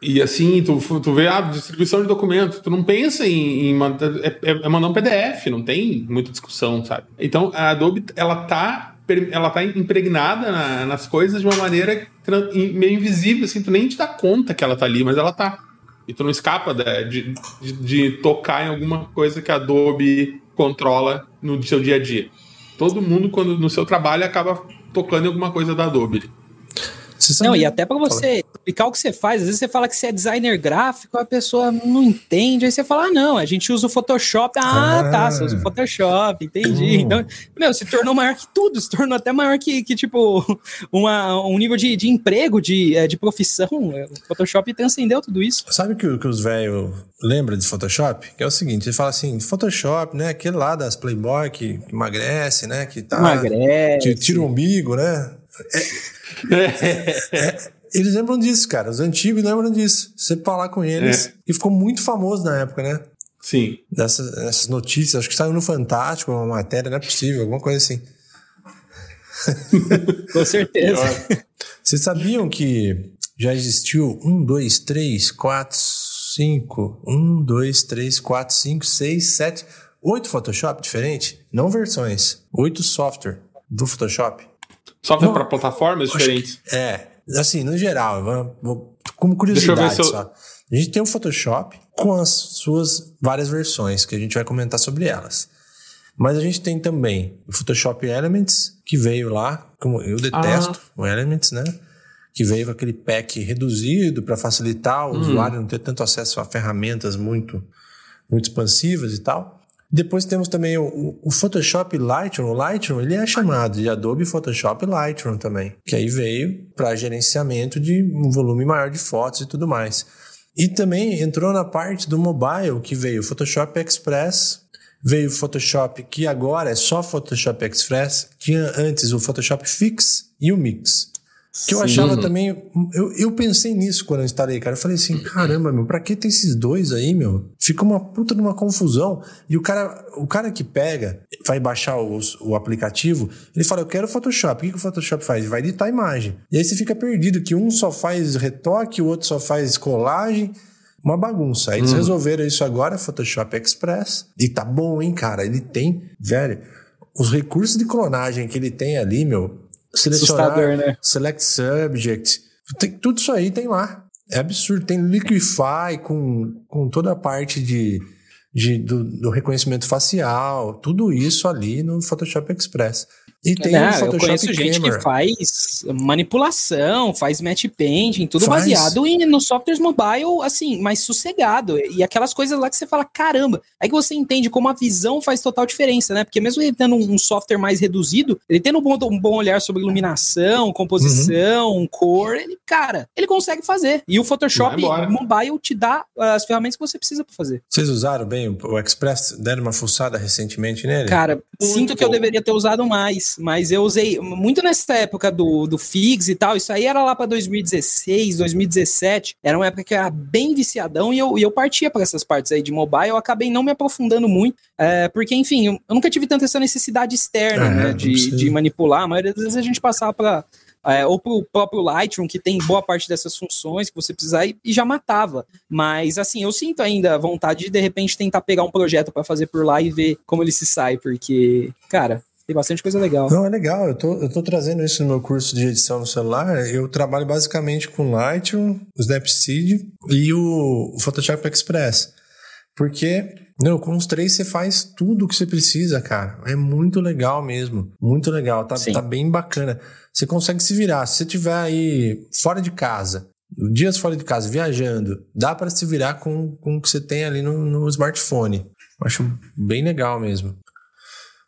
E assim, tu, tu vê a distribuição de documento, tu não pensa em, em mandar, é, é, mandar um PDF, não tem muita discussão, sabe? Então a Adobe, ela tá, ela tá impregnada na, nas coisas de uma maneira meio invisível, assim, tu nem te dá conta que ela tá ali, mas ela tá. E tu não escapa de, de, de tocar em alguma coisa que a Adobe controla no seu dia a dia. Todo mundo, quando no seu trabalho, acaba tocando em alguma coisa da Adobe. Não, e até para você explicar o que você faz, às vezes você fala que você é designer gráfico, a pessoa não entende, aí você fala, ah, não, a gente usa o Photoshop. Ah, ah. tá, você usa o Photoshop, entendi. Hum. Então, meu, se tornou maior que tudo, se tornou até maior que, que tipo, uma, um nível de, de emprego, de, é, de profissão. O Photoshop transcendeu tudo isso. Sabe que, que os velhos lembram de Photoshop? Que é o seguinte, ele fala assim, Photoshop, né, aquele lá das Playboy que, que emagrece, né, que tá... Emagrece. Que tira o umbigo, né? É, é, eles lembram disso, cara. Os antigos lembram disso. Você falar com eles. É. E ficou muito famoso na época, né? Sim. Dessas, dessas notícias. Acho que saiu no Fantástico, uma matéria, não é possível, alguma coisa assim. com certeza. Vocês sabiam que já existiu um, dois, três, quatro, cinco, um, dois, três, quatro, cinco, seis, sete, oito Photoshop diferentes? Não versões. Oito software do Photoshop. Software para plataformas diferentes? é. Assim, no geral, como curiosidade só. A gente tem o Photoshop com as suas várias versões, que a gente vai comentar sobre elas. Mas a gente tem também o Photoshop Elements, que veio lá, como eu detesto ah. o Elements, né? Que veio com aquele pack reduzido para facilitar o hum. usuário não ter tanto acesso a ferramentas muito, muito expansivas e tal. Depois temos também o, o, Photoshop Lightroom. O Lightroom ele é chamado de Adobe Photoshop Lightroom também, que aí veio para gerenciamento de um volume maior de fotos e tudo mais. E também entrou na parte do mobile que veio Photoshop Express, veio Photoshop que agora é só Photoshop Express, tinha antes o Photoshop Fix e o Mix. Que eu Sim. achava também. Eu, eu pensei nisso quando eu instalei, cara. Eu falei assim: caramba, meu, pra que tem esses dois aí, meu? Fica uma puta de uma confusão. E o cara, o cara que pega, vai baixar o, o aplicativo, ele fala: Eu quero Photoshop. O que, que o Photoshop faz? Vai editar a imagem. E aí você fica perdido, que um só faz retoque, o outro só faz colagem uma bagunça. Aí eles hum. resolveram isso agora, Photoshop Express. E tá bom, hein, cara? Ele tem, velho, os recursos de clonagem que ele tem ali, meu, selecionar, né? select subject, tem, tudo isso aí tem lá. É absurdo. Tem Liquify com, com toda a parte de, de do, do, reconhecimento facial, tudo isso ali no Photoshop Express. E tem Não, o Photoshop eu conheço gente que faz manipulação, faz match painting, tudo faz. baseado em, no softwares mobile, assim, mais sossegado. E aquelas coisas lá que você fala, caramba, é que você entende como a visão faz total diferença, né? Porque mesmo ele tendo um software mais reduzido, ele tendo um bom, um bom olhar sobre iluminação, composição, uhum. cor, ele, cara, ele consegue fazer. E o Photoshop mobile te dá as ferramentas que você precisa para fazer. Vocês usaram bem o Express? Deram uma fuçada recentemente nele? Cara, Muito sinto bom. que eu deveria ter usado mais mas eu usei muito nessa época do, do Figs e tal. Isso aí era lá para 2016, 2017. Era uma época que eu era bem viciadão e eu, e eu partia para essas partes aí de mobile. Eu acabei não me aprofundando muito, é, porque, enfim, eu, eu, nunca tive tanta essa necessidade externa, é, né, de, de manipular. A maioria das vezes a gente passava para é, ou para o próprio Lightroom, que tem boa parte dessas funções que você precisar, e, e, já matava. Mas, assim, eu sinto ainda vontade de, de repente, tentar pegar um projeto para fazer por lá e ver como ele se sai, porque, cara, tem bastante coisa legal. Não, é legal. Eu tô, eu tô trazendo isso no meu curso de edição no celular. Eu trabalho basicamente com Lightroom, o Snapseed e o Photoshop Express. Porque, não, com os três você faz tudo o que você precisa, cara. É muito legal mesmo. Muito legal. Tá, tá bem bacana. Você consegue se virar. Se você estiver aí fora de casa, dias fora de casa, viajando, dá para se virar com, com o que você tem ali no, no smartphone. Eu acho bem legal mesmo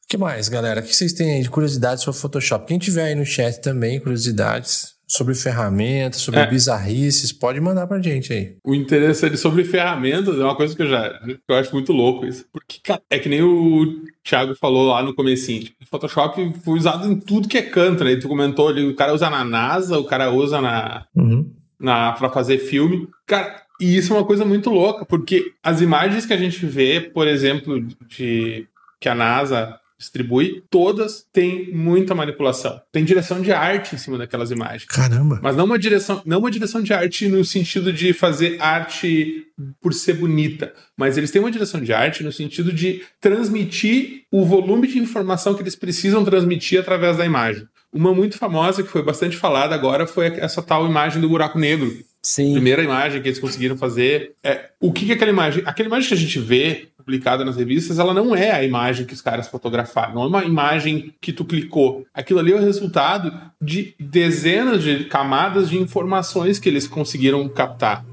que mais, galera? O que vocês têm aí de curiosidades sobre Photoshop? Quem tiver aí no chat também, curiosidades, sobre ferramentas, sobre é. bizarrices, pode mandar pra gente aí. O interessante sobre ferramentas é uma coisa que eu já que eu acho muito louco isso. Porque é que nem o Thiago falou lá no comecinho. Tipo, Photoshop foi usado em tudo que é canto, né? Tu comentou ali, o cara usa na NASA, o cara usa na, uhum. na pra fazer filme. Cara, e isso é uma coisa muito louca, porque as imagens que a gente vê, por exemplo, de que a NASA distribui, todas têm muita manipulação. Tem direção de arte em cima daquelas imagens. Caramba. Mas não uma direção, não uma direção de arte no sentido de fazer arte por ser bonita, mas eles têm uma direção de arte no sentido de transmitir o volume de informação que eles precisam transmitir através da imagem. Uma muito famosa que foi bastante falada agora foi essa tal imagem do buraco negro. Sim. Primeira imagem que eles conseguiram fazer. É, o que, que é aquela imagem? Aquela imagem que a gente vê publicada nas revistas, ela não é a imagem que os caras fotografaram, não é uma imagem que tu clicou. Aquilo ali é o resultado de dezenas de camadas de informações que eles conseguiram captar.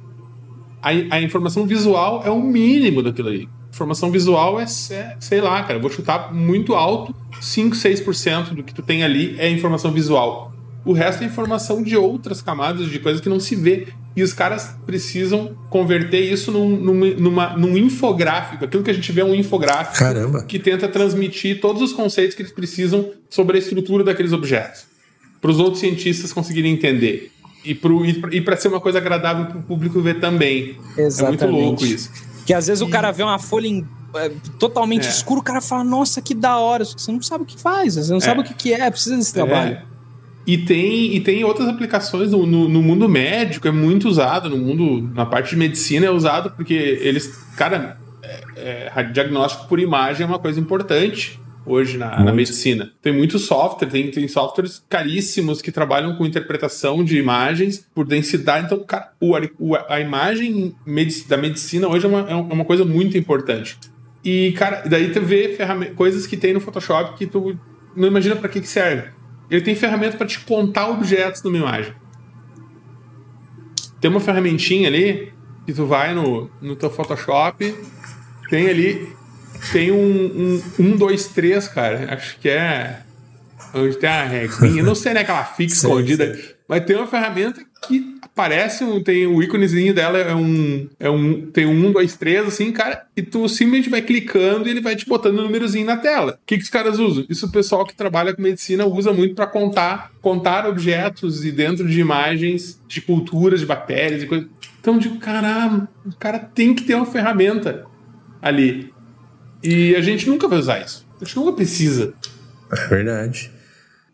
A, a informação visual é o mínimo daquilo ali. Informação visual é, sei lá, cara, vou chutar muito alto, 5, 6% do que tu tem ali é informação visual. O resto é informação de outras camadas, de coisas que não se vê. E os caras precisam converter isso num, num, numa, num infográfico. Aquilo que a gente vê é um infográfico Caramba. que tenta transmitir todos os conceitos que eles precisam sobre a estrutura daqueles objetos. Para os outros cientistas conseguirem entender. E para ser uma coisa agradável para o público ver também. Exatamente. É muito louco isso. Que às vezes e... o cara vê uma folha em, é, totalmente é. escura, o cara fala, nossa, que da hora. Você não sabe o que faz, você não é. sabe o que, que é, precisa desse trabalho. É. E tem, e tem outras aplicações no, no, no, mundo médico, é muito usado, no mundo, na parte de medicina é usado porque eles, cara, é, é, diagnóstico por imagem é uma coisa importante hoje na, na, medicina. Tem muito software, tem, tem softwares caríssimos que trabalham com interpretação de imagens por densidade. Então, cara, o, a imagem medic, da medicina hoje é uma, é uma coisa muito importante. E, cara, daí tu vê coisas que tem no Photoshop que tu não imagina para que, que serve. Ele tem ferramenta para te contar objetos numa imagem. Tem uma ferramentinha ali que tu vai no, no teu Photoshop, tem ali, tem um, um, um dois, três, cara. Acho que é onde tem a reguinha. Não sei, né? Aquela fica escondida. Mas tem uma ferramenta que aparece, tem o íconezinho dela, é um, é um. Tem um, dois, três, assim, cara, e tu simplesmente vai clicando e ele vai te botando um númerozinho na tela. O que, que os caras usam? Isso o pessoal que trabalha com medicina usa muito para contar, contar objetos e dentro de imagens de culturas, de bactérias e coisas. Então, digo, caramba, o cara tem que ter uma ferramenta ali. E a gente nunca vai usar isso. A gente nunca precisa. É verdade.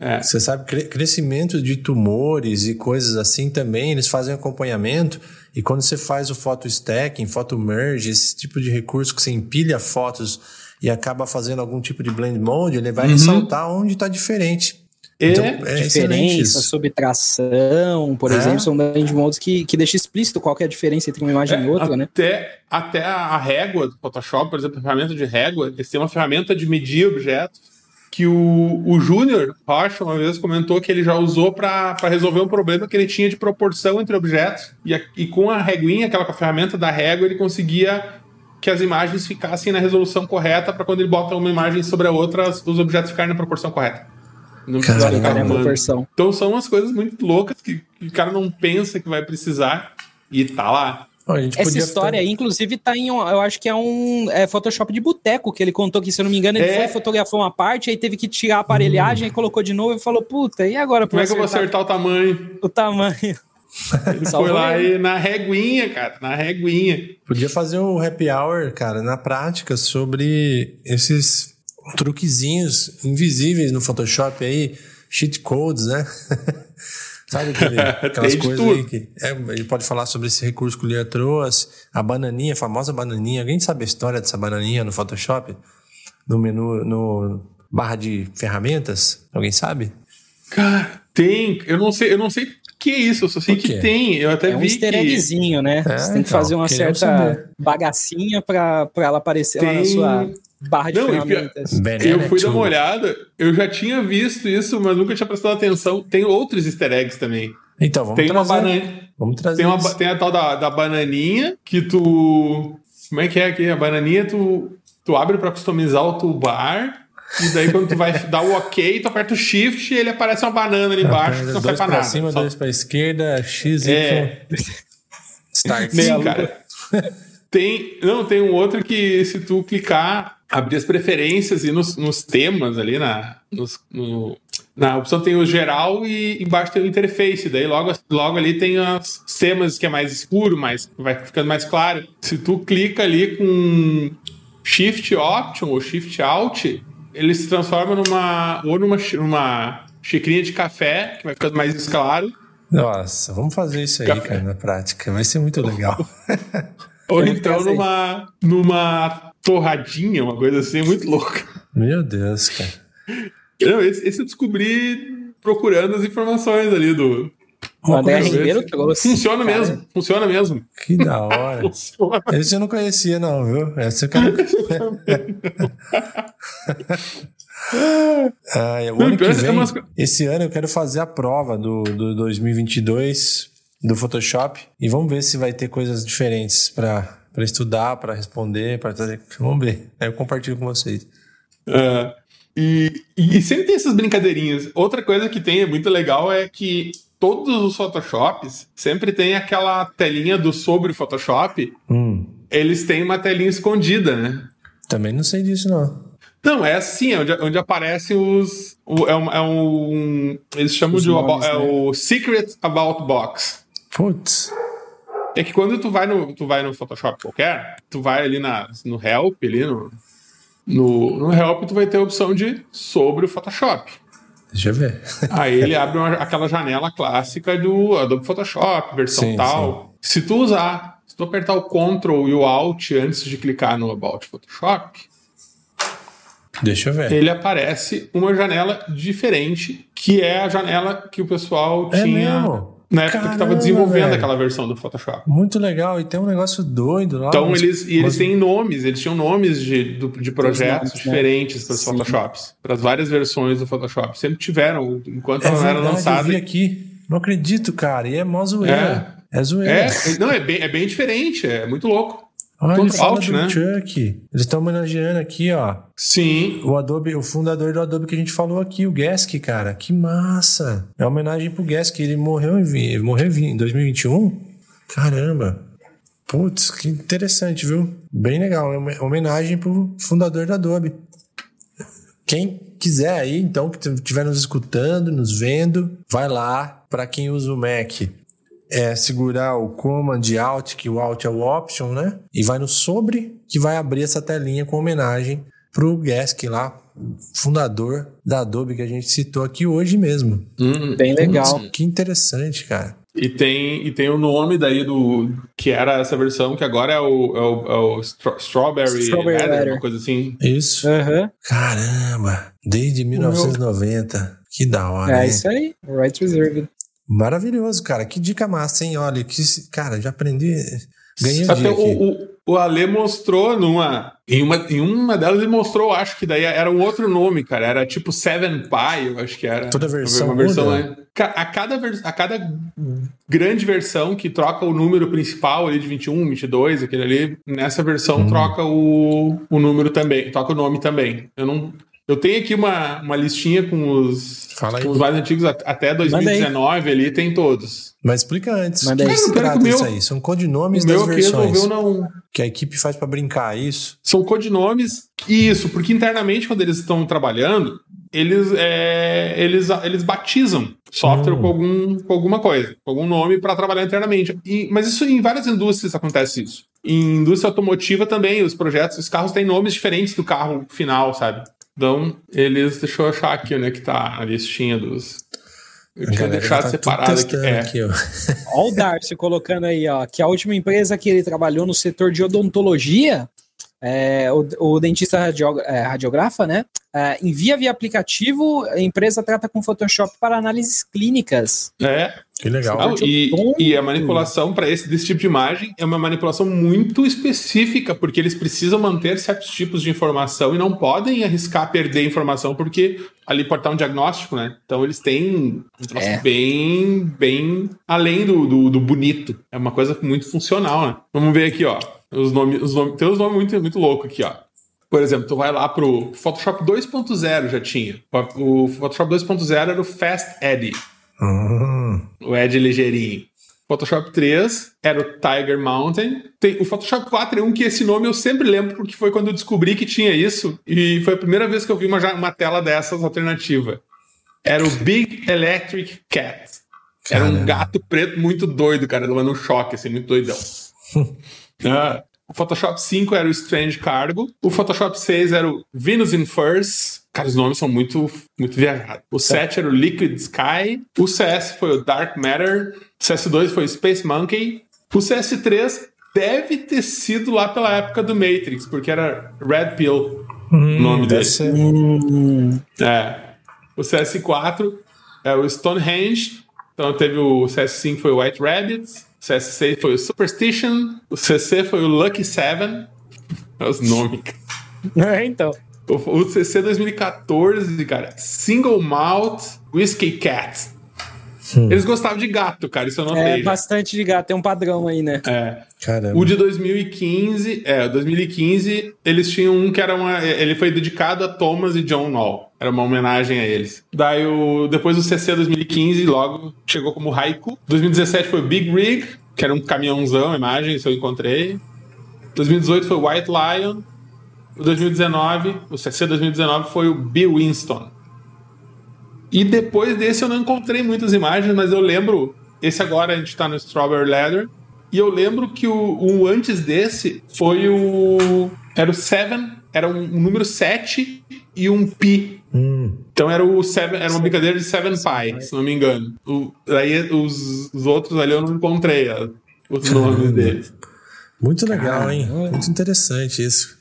É. Você sabe, crescimento de tumores e coisas assim também, eles fazem acompanhamento. E quando você faz o photo stacking, photo merge, esse tipo de recurso que você empilha fotos e acaba fazendo algum tipo de blend mode, ele vai uhum. ressaltar onde está diferente. É, então, é diferença, subtração, por é. exemplo, são blend modes que, que deixam explícito qual é a diferença entre uma imagem é, e outra, né? até, né? Até a régua do Photoshop, por exemplo, a ferramenta de régua, eles têm uma ferramenta de medir objetos que o, o Júnior Rocha uma vez comentou que ele já usou para resolver um problema que ele tinha de proporção entre objetos e, a, e com a reguinha, aquela com a ferramenta da régua, ele conseguia que as imagens ficassem na resolução correta para quando ele bota uma imagem sobre a outra, os objetos ficarem na proporção correta. Não precisa ficar na proporção. Então são umas coisas muito loucas que, que o cara não pensa que vai precisar e tá lá. Essa história aí, inclusive, tá em. Eu acho que é um é Photoshop de boteco que ele contou que, se eu não me engano, ele é. foi fotografou uma parte, aí teve que tirar a aparelhagem, hum. colocou de novo e falou: Puta, e agora? Como é que eu vou acertar o tamanho? O tamanho. Ele foi lá e na reguinha, cara, na reguinha. Podia fazer um happy hour, cara, na prática, sobre esses truquezinhos invisíveis no Photoshop aí, cheat codes, né? Sabe aquele, aquelas coisas aí que. É, ele pode falar sobre esse recurso que o Lia trouxe, a bananinha, a famosa bananinha. Alguém sabe a história dessa bananinha no Photoshop? No menu, no barra de ferramentas? Alguém sabe? Cara, tem. Eu não sei, eu não sei que é isso, eu só sei que tem. Eu até é vi um easter eggzinho, né? É, Você tem que então, fazer uma certa bagacinha pra, pra ela aparecer tem... lá na sua barra de Não, ferramentas. Eu fui dar uma olhada, eu já tinha visto isso, mas nunca tinha prestado atenção. Tem outros easter eggs também. Então, vamos tem trazer. Uma banana, vamos trazer tem, uma, tem a tal da, da bananinha que tu... Como é que é aqui? A bananinha tu, tu abre para customizar o toolbar E daí quando tu vai dar o ok, tu aperta o shift e ele aparece uma banana ali embaixo, que não faz pra nada. cima, Só... dois pra esquerda, X, Y. É. Start. Sim, cara. Tem, não, tem um outro que se tu clicar, abrir as preferências e nos, nos temas ali na, nos, no, na opção tem o geral e embaixo tem o interface. Daí logo, logo ali tem os temas que é mais escuro, mais, vai ficando mais claro. Se tu clica ali com Shift Option ou Shift Alt, ele se transforma numa ou numa, numa xicrinha de café, que vai ficando mais claro. Nossa, vamos fazer isso aí, café. cara, na prática. Vai ser muito legal. ou então numa, numa torradinha, uma coisa assim, muito louca. Meu Deus, cara. Não, esse, esse eu descobri procurando as informações ali do. O André Ribeiro Funciona cara. mesmo, funciona mesmo. Que da hora. funciona. Esse eu não conhecia, não, viu? Esse eu quero. ah, o ano que vem, esse ano eu quero fazer a prova do, do 2022 do Photoshop e vamos ver se vai ter coisas diferentes para estudar, para responder, para trazer. Vamos ver. Aí eu compartilho com vocês. Uh, e, e sempre tem essas brincadeirinhas. Outra coisa que tem é muito legal é que todos os Photoshops sempre tem aquela telinha do sobre Photoshop. Hum. Eles têm uma telinha escondida, né? Também não sei disso, não. Não, é assim, é onde, onde aparecem os. O, é, um, é um. Eles chamam os de. Nomes, é né? o Secret About Box. Putz. É que quando tu vai no, tu vai no Photoshop qualquer, tu vai ali na, no Help, ali no, no, no Help, tu vai ter a opção de sobre o Photoshop. Deixa eu ver. Aí ele abre uma, aquela janela clássica do Adobe Photoshop, versão sim, tal. Sim. Se tu usar, se tu apertar o Ctrl e o Alt antes de clicar no About Photoshop, Deixa eu ver. Ele aparece uma janela diferente, que é a janela que o pessoal é tinha. Mesmo? Na época Caramba, que estava desenvolvendo aquela versão do Photoshop. Muito legal, e tem um negócio doido lá. Então, mas, eles, e eles têm nomes, eles tinham nomes de, de projetos nomes, né? diferentes né? para os Photoshops, para as várias versões do Photoshop. Sempre tiveram, enquanto é ela verdade, era lançada. Eu vi aqui. Não acredito, cara, e é mó zoeira. É, é zoeira. É, não, é bem, é bem diferente, é muito louco. Olha, fala out, do né? Chuck. Eles estão homenageando aqui, ó. Sim. O Adobe, o fundador do Adobe que a gente falou aqui, o Gask, cara. Que massa. É uma homenagem pro Gask. Ele morreu em, ele morreu em 2021? Caramba. Putz, que interessante, viu? Bem legal. É uma homenagem pro fundador da Adobe. Quem quiser aí, então, que estiver nos escutando, nos vendo, vai lá. Para quem usa o Mac, é segurar o Command Alt, que o Alt é o Option, né? E vai no sobre, que vai abrir essa telinha com homenagem pro Gask lá, fundador da Adobe que a gente citou aqui hoje mesmo. Hum, bem legal. que interessante, cara. E tem, e tem o nome daí do. que era essa versão, que agora é o, é o, é o Strawberry, Strawberry Leather, Leather, uma coisa assim. Isso. Uhum. Caramba! Desde 1990. Meu... Que da hora. É hein? isso aí. Right Reserved. Maravilhoso, cara. Que dica massa, hein? Olha, que, cara, já aprendi. Ganhei Até o, o, o Ale mostrou numa. Em uma, em uma delas ele mostrou, acho que daí era um outro nome, cara. Era tipo Seven Pi, eu acho que era. Toda versão. Uma versão né? a, cada, a cada grande versão que troca o número principal ali de 21, 22, aquele ali, nessa versão hum. troca o, o número também, troca o nome também. Eu não. Eu tenho aqui uma, uma listinha com os, com os mais antigos até 2019 ali, tem todos. Mas explica antes. Manda aí. se trata meu, isso aí? São codinomes das versões. Não... Que a equipe faz para brincar, é isso? São codinomes, isso, porque internamente quando eles estão trabalhando, eles, é, eles, eles batizam software hum. com, algum, com alguma coisa, com algum nome para trabalhar internamente. E, mas isso em várias indústrias acontece isso. Em indústria automotiva também, os projetos, os carros têm nomes diferentes do carro final, sabe? Então, eles, deixa eu achar aqui onde é que tá a listinha dos. Eu tinha deixado tá separado aqui. É. aqui ó. ó. o Darcy colocando aí, ó, que a última empresa que ele trabalhou no setor de odontologia, é, o, o, dentista radio, é, radiografa, né? É, envia via aplicativo, a empresa trata com Photoshop para análises clínicas. É. Que legal. Não, e, e, a manipulação para esse desse tipo de imagem é uma manipulação muito específica, porque eles precisam manter certos tipos de informação e não podem arriscar perder informação, porque ali pode estar um diagnóstico, né? Então eles têm um troço é. bem, bem além do, do, do, bonito. É uma coisa muito funcional, né? Vamos ver aqui, ó. Os nomes, os nomes, tem uns nomes muito, muito loucos aqui, ó. Por exemplo, tu vai lá pro Photoshop 2.0 já tinha. O Photoshop 2.0 era o Fast Edit. Uhum. O Edge ligeirinho. Photoshop 3 era o Tiger Mountain. Tem o Photoshop 4 é um que esse nome eu sempre lembro porque foi quando eu descobri que tinha isso e foi a primeira vez que eu vi uma, uma tela dessas alternativa. Era o Big Electric Cat. Era um gato preto muito doido, cara, levando um choque, assim, muito doidão. ah, o Photoshop 5 era o Strange Cargo. O Photoshop 6 era o Venus in Furs. Cara, os nomes são muito, muito viajados. O 7 era o Liquid Sky. O CS foi o Dark Matter. O CS2 foi o Space Monkey. O CS3 deve ter sido lá pela época do Matrix, porque era Red Pill hum, o nome dele. Ser... É. O CS4 é o Stonehenge. Então teve o CS5 foi o White Rabbit. O CS6 foi o Superstition. O CC foi o Lucky Seven. É os nomes. É, então. O, o CC 2014, cara, Single Malt Whiskey Cat. Hum. Eles gostavam de gato, cara, isso eu não É, bastante de gato, tem um padrão aí, né? É. Caramba. O de 2015, é, 2015, eles tinham um que era uma. Ele foi dedicado a Thomas e John Knoll. Era uma homenagem a eles. Daí o. Depois do CC 2015, logo chegou como Haiku. 2017 foi o Big Rig, que era um caminhãozão, imagem, eu encontrei. 2018 foi o White Lion. O 2019, o CC 2019 foi o Bill Winston. E depois desse eu não encontrei muitas imagens, mas eu lembro. Esse agora a gente tá no Strawberry Leather. E eu lembro que o, o antes desse foi o. Era o Seven, era um, um número 7 e um Pi. Hum. Então era o Seven, era uma brincadeira de Seven Pi, se não me engano. O, aí os, os outros ali eu não encontrei os nomes deles. Muito legal, hein? Muito interessante isso.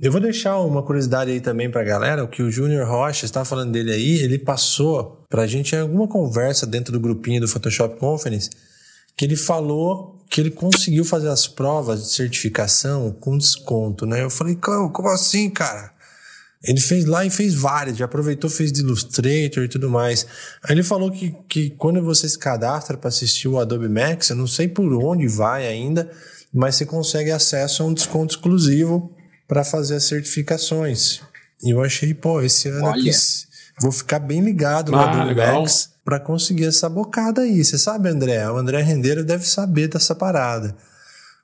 Eu vou deixar uma curiosidade aí também pra galera, o que o Júnior Rocha está falando dele aí, ele passou pra gente em alguma conversa dentro do grupinho do Photoshop Conference, que ele falou que ele conseguiu fazer as provas de certificação com desconto, né? Eu falei, como assim, cara? Ele fez lá e fez várias, já aproveitou, fez de Illustrator e tudo mais. Aí ele falou que, que quando você se cadastra para assistir o Adobe Max, eu não sei por onde vai ainda, mas você consegue acesso a um desconto exclusivo para fazer as certificações. E eu achei, pô, esse ano aqui vou ficar bem ligado no ah, Adobe Max para conseguir essa bocada aí. Você sabe, André? O André Rendeiro deve saber dessa parada.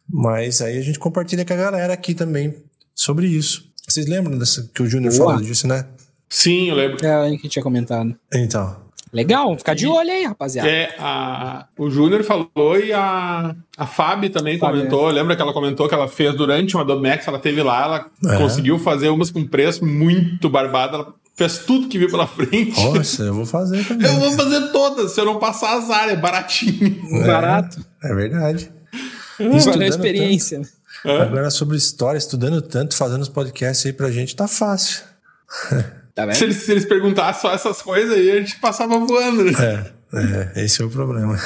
Mas aí a gente compartilha com a galera aqui também sobre isso. Vocês lembram dessa, que o Júnior falou disso, né? Sim, eu lembro. É, aí que tinha comentado. Então. Legal, ficar de olho aí, rapaziada. É, a, o Júnior falou e a, a Fábio também Fábio, comentou. É. Lembra que ela comentou que ela fez durante uma Adobe Max, ela teve lá, ela é. conseguiu fazer umas com preço muito barbado. Ela fez tudo que viu pela frente. Nossa, eu vou fazer também. eu vou fazer todas, se eu não passar as áreas, baratinho. É, Barato. É verdade. Isso é experiência. Tanto, agora sobre história, estudando tanto, fazendo os podcasts aí pra gente, tá fácil. Tá se, eles, se eles perguntassem só essas coisas aí, a gente passava voando, né? É, é esse é o problema.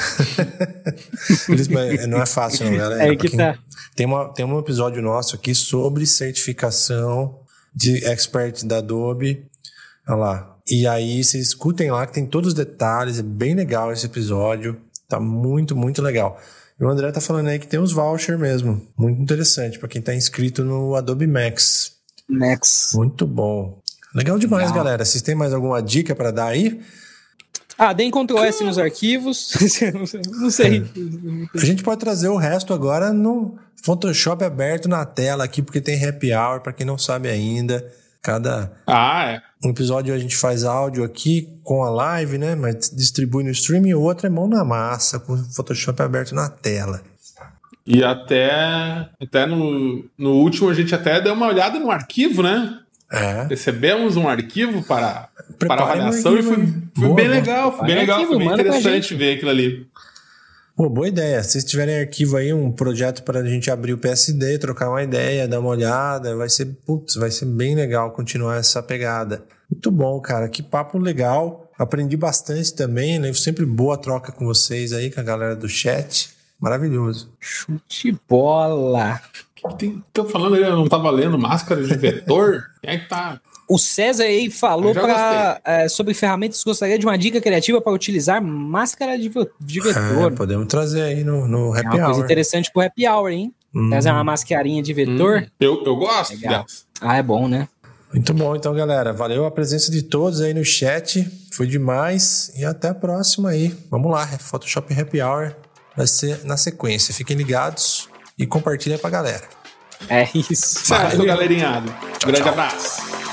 eles, não é fácil, não, galera. É que tá. Tem, uma, tem um episódio nosso aqui sobre certificação de expert da Adobe. Olha lá. E aí, vocês escutem lá que tem todos os detalhes. É bem legal esse episódio. Tá muito, muito legal. E o André tá falando aí que tem os vouchers mesmo. Muito interessante para quem tá inscrito no Adobe Max. Max. Muito bom. Legal demais, Legal. galera. Vocês têm mais alguma dica para dar aí? Ah, dê Ctrl S nos arquivos. não sei. A gente pode trazer o resto agora no Photoshop aberto na tela aqui, porque tem happy hour, para quem não sabe ainda. Cada ah, é. um episódio a gente faz áudio aqui com a live, né? Mas distribui no stream e o outro é mão na massa, com o Photoshop aberto na tela. E até, até no, no último a gente até deu uma olhada no arquivo, né? É. Recebemos um arquivo para, para avaliação um e foi, foi boa, bem boa. legal, foi bem legal, arquivo, foi bem interessante ver aquilo ali. Pô, boa ideia. Se vocês tiverem arquivo aí, um projeto para a gente abrir o PSD, trocar uma ideia, dar uma olhada, vai ser, putz, vai ser bem legal continuar essa pegada. Muito bom, cara. Que papo legal. Aprendi bastante também, né? Sempre boa troca com vocês aí, com a galera do chat. Maravilhoso. Chute bola. Estão falando aí, não tá valendo máscara de vetor? Quem é que tá? O César aí falou pra, é, sobre ferramentas. Gostaria de uma dica criativa para utilizar máscara de, de vetor. É, podemos trazer aí no, no happy é uma hour. coisa interessante pro happy hour, hein? Hum. É uma mascarinha de vetor. Hum. Eu, eu gosto Legal. Ah, é bom, né? Muito bom, então, galera. Valeu a presença de todos aí no chat. Foi demais. E até a próxima aí. Vamos lá, Photoshop Happy Hour vai ser na sequência. Fiquem ligados e compartilhem pra galera. É isso. Certo, galerinhado. Grande tchau. abraço.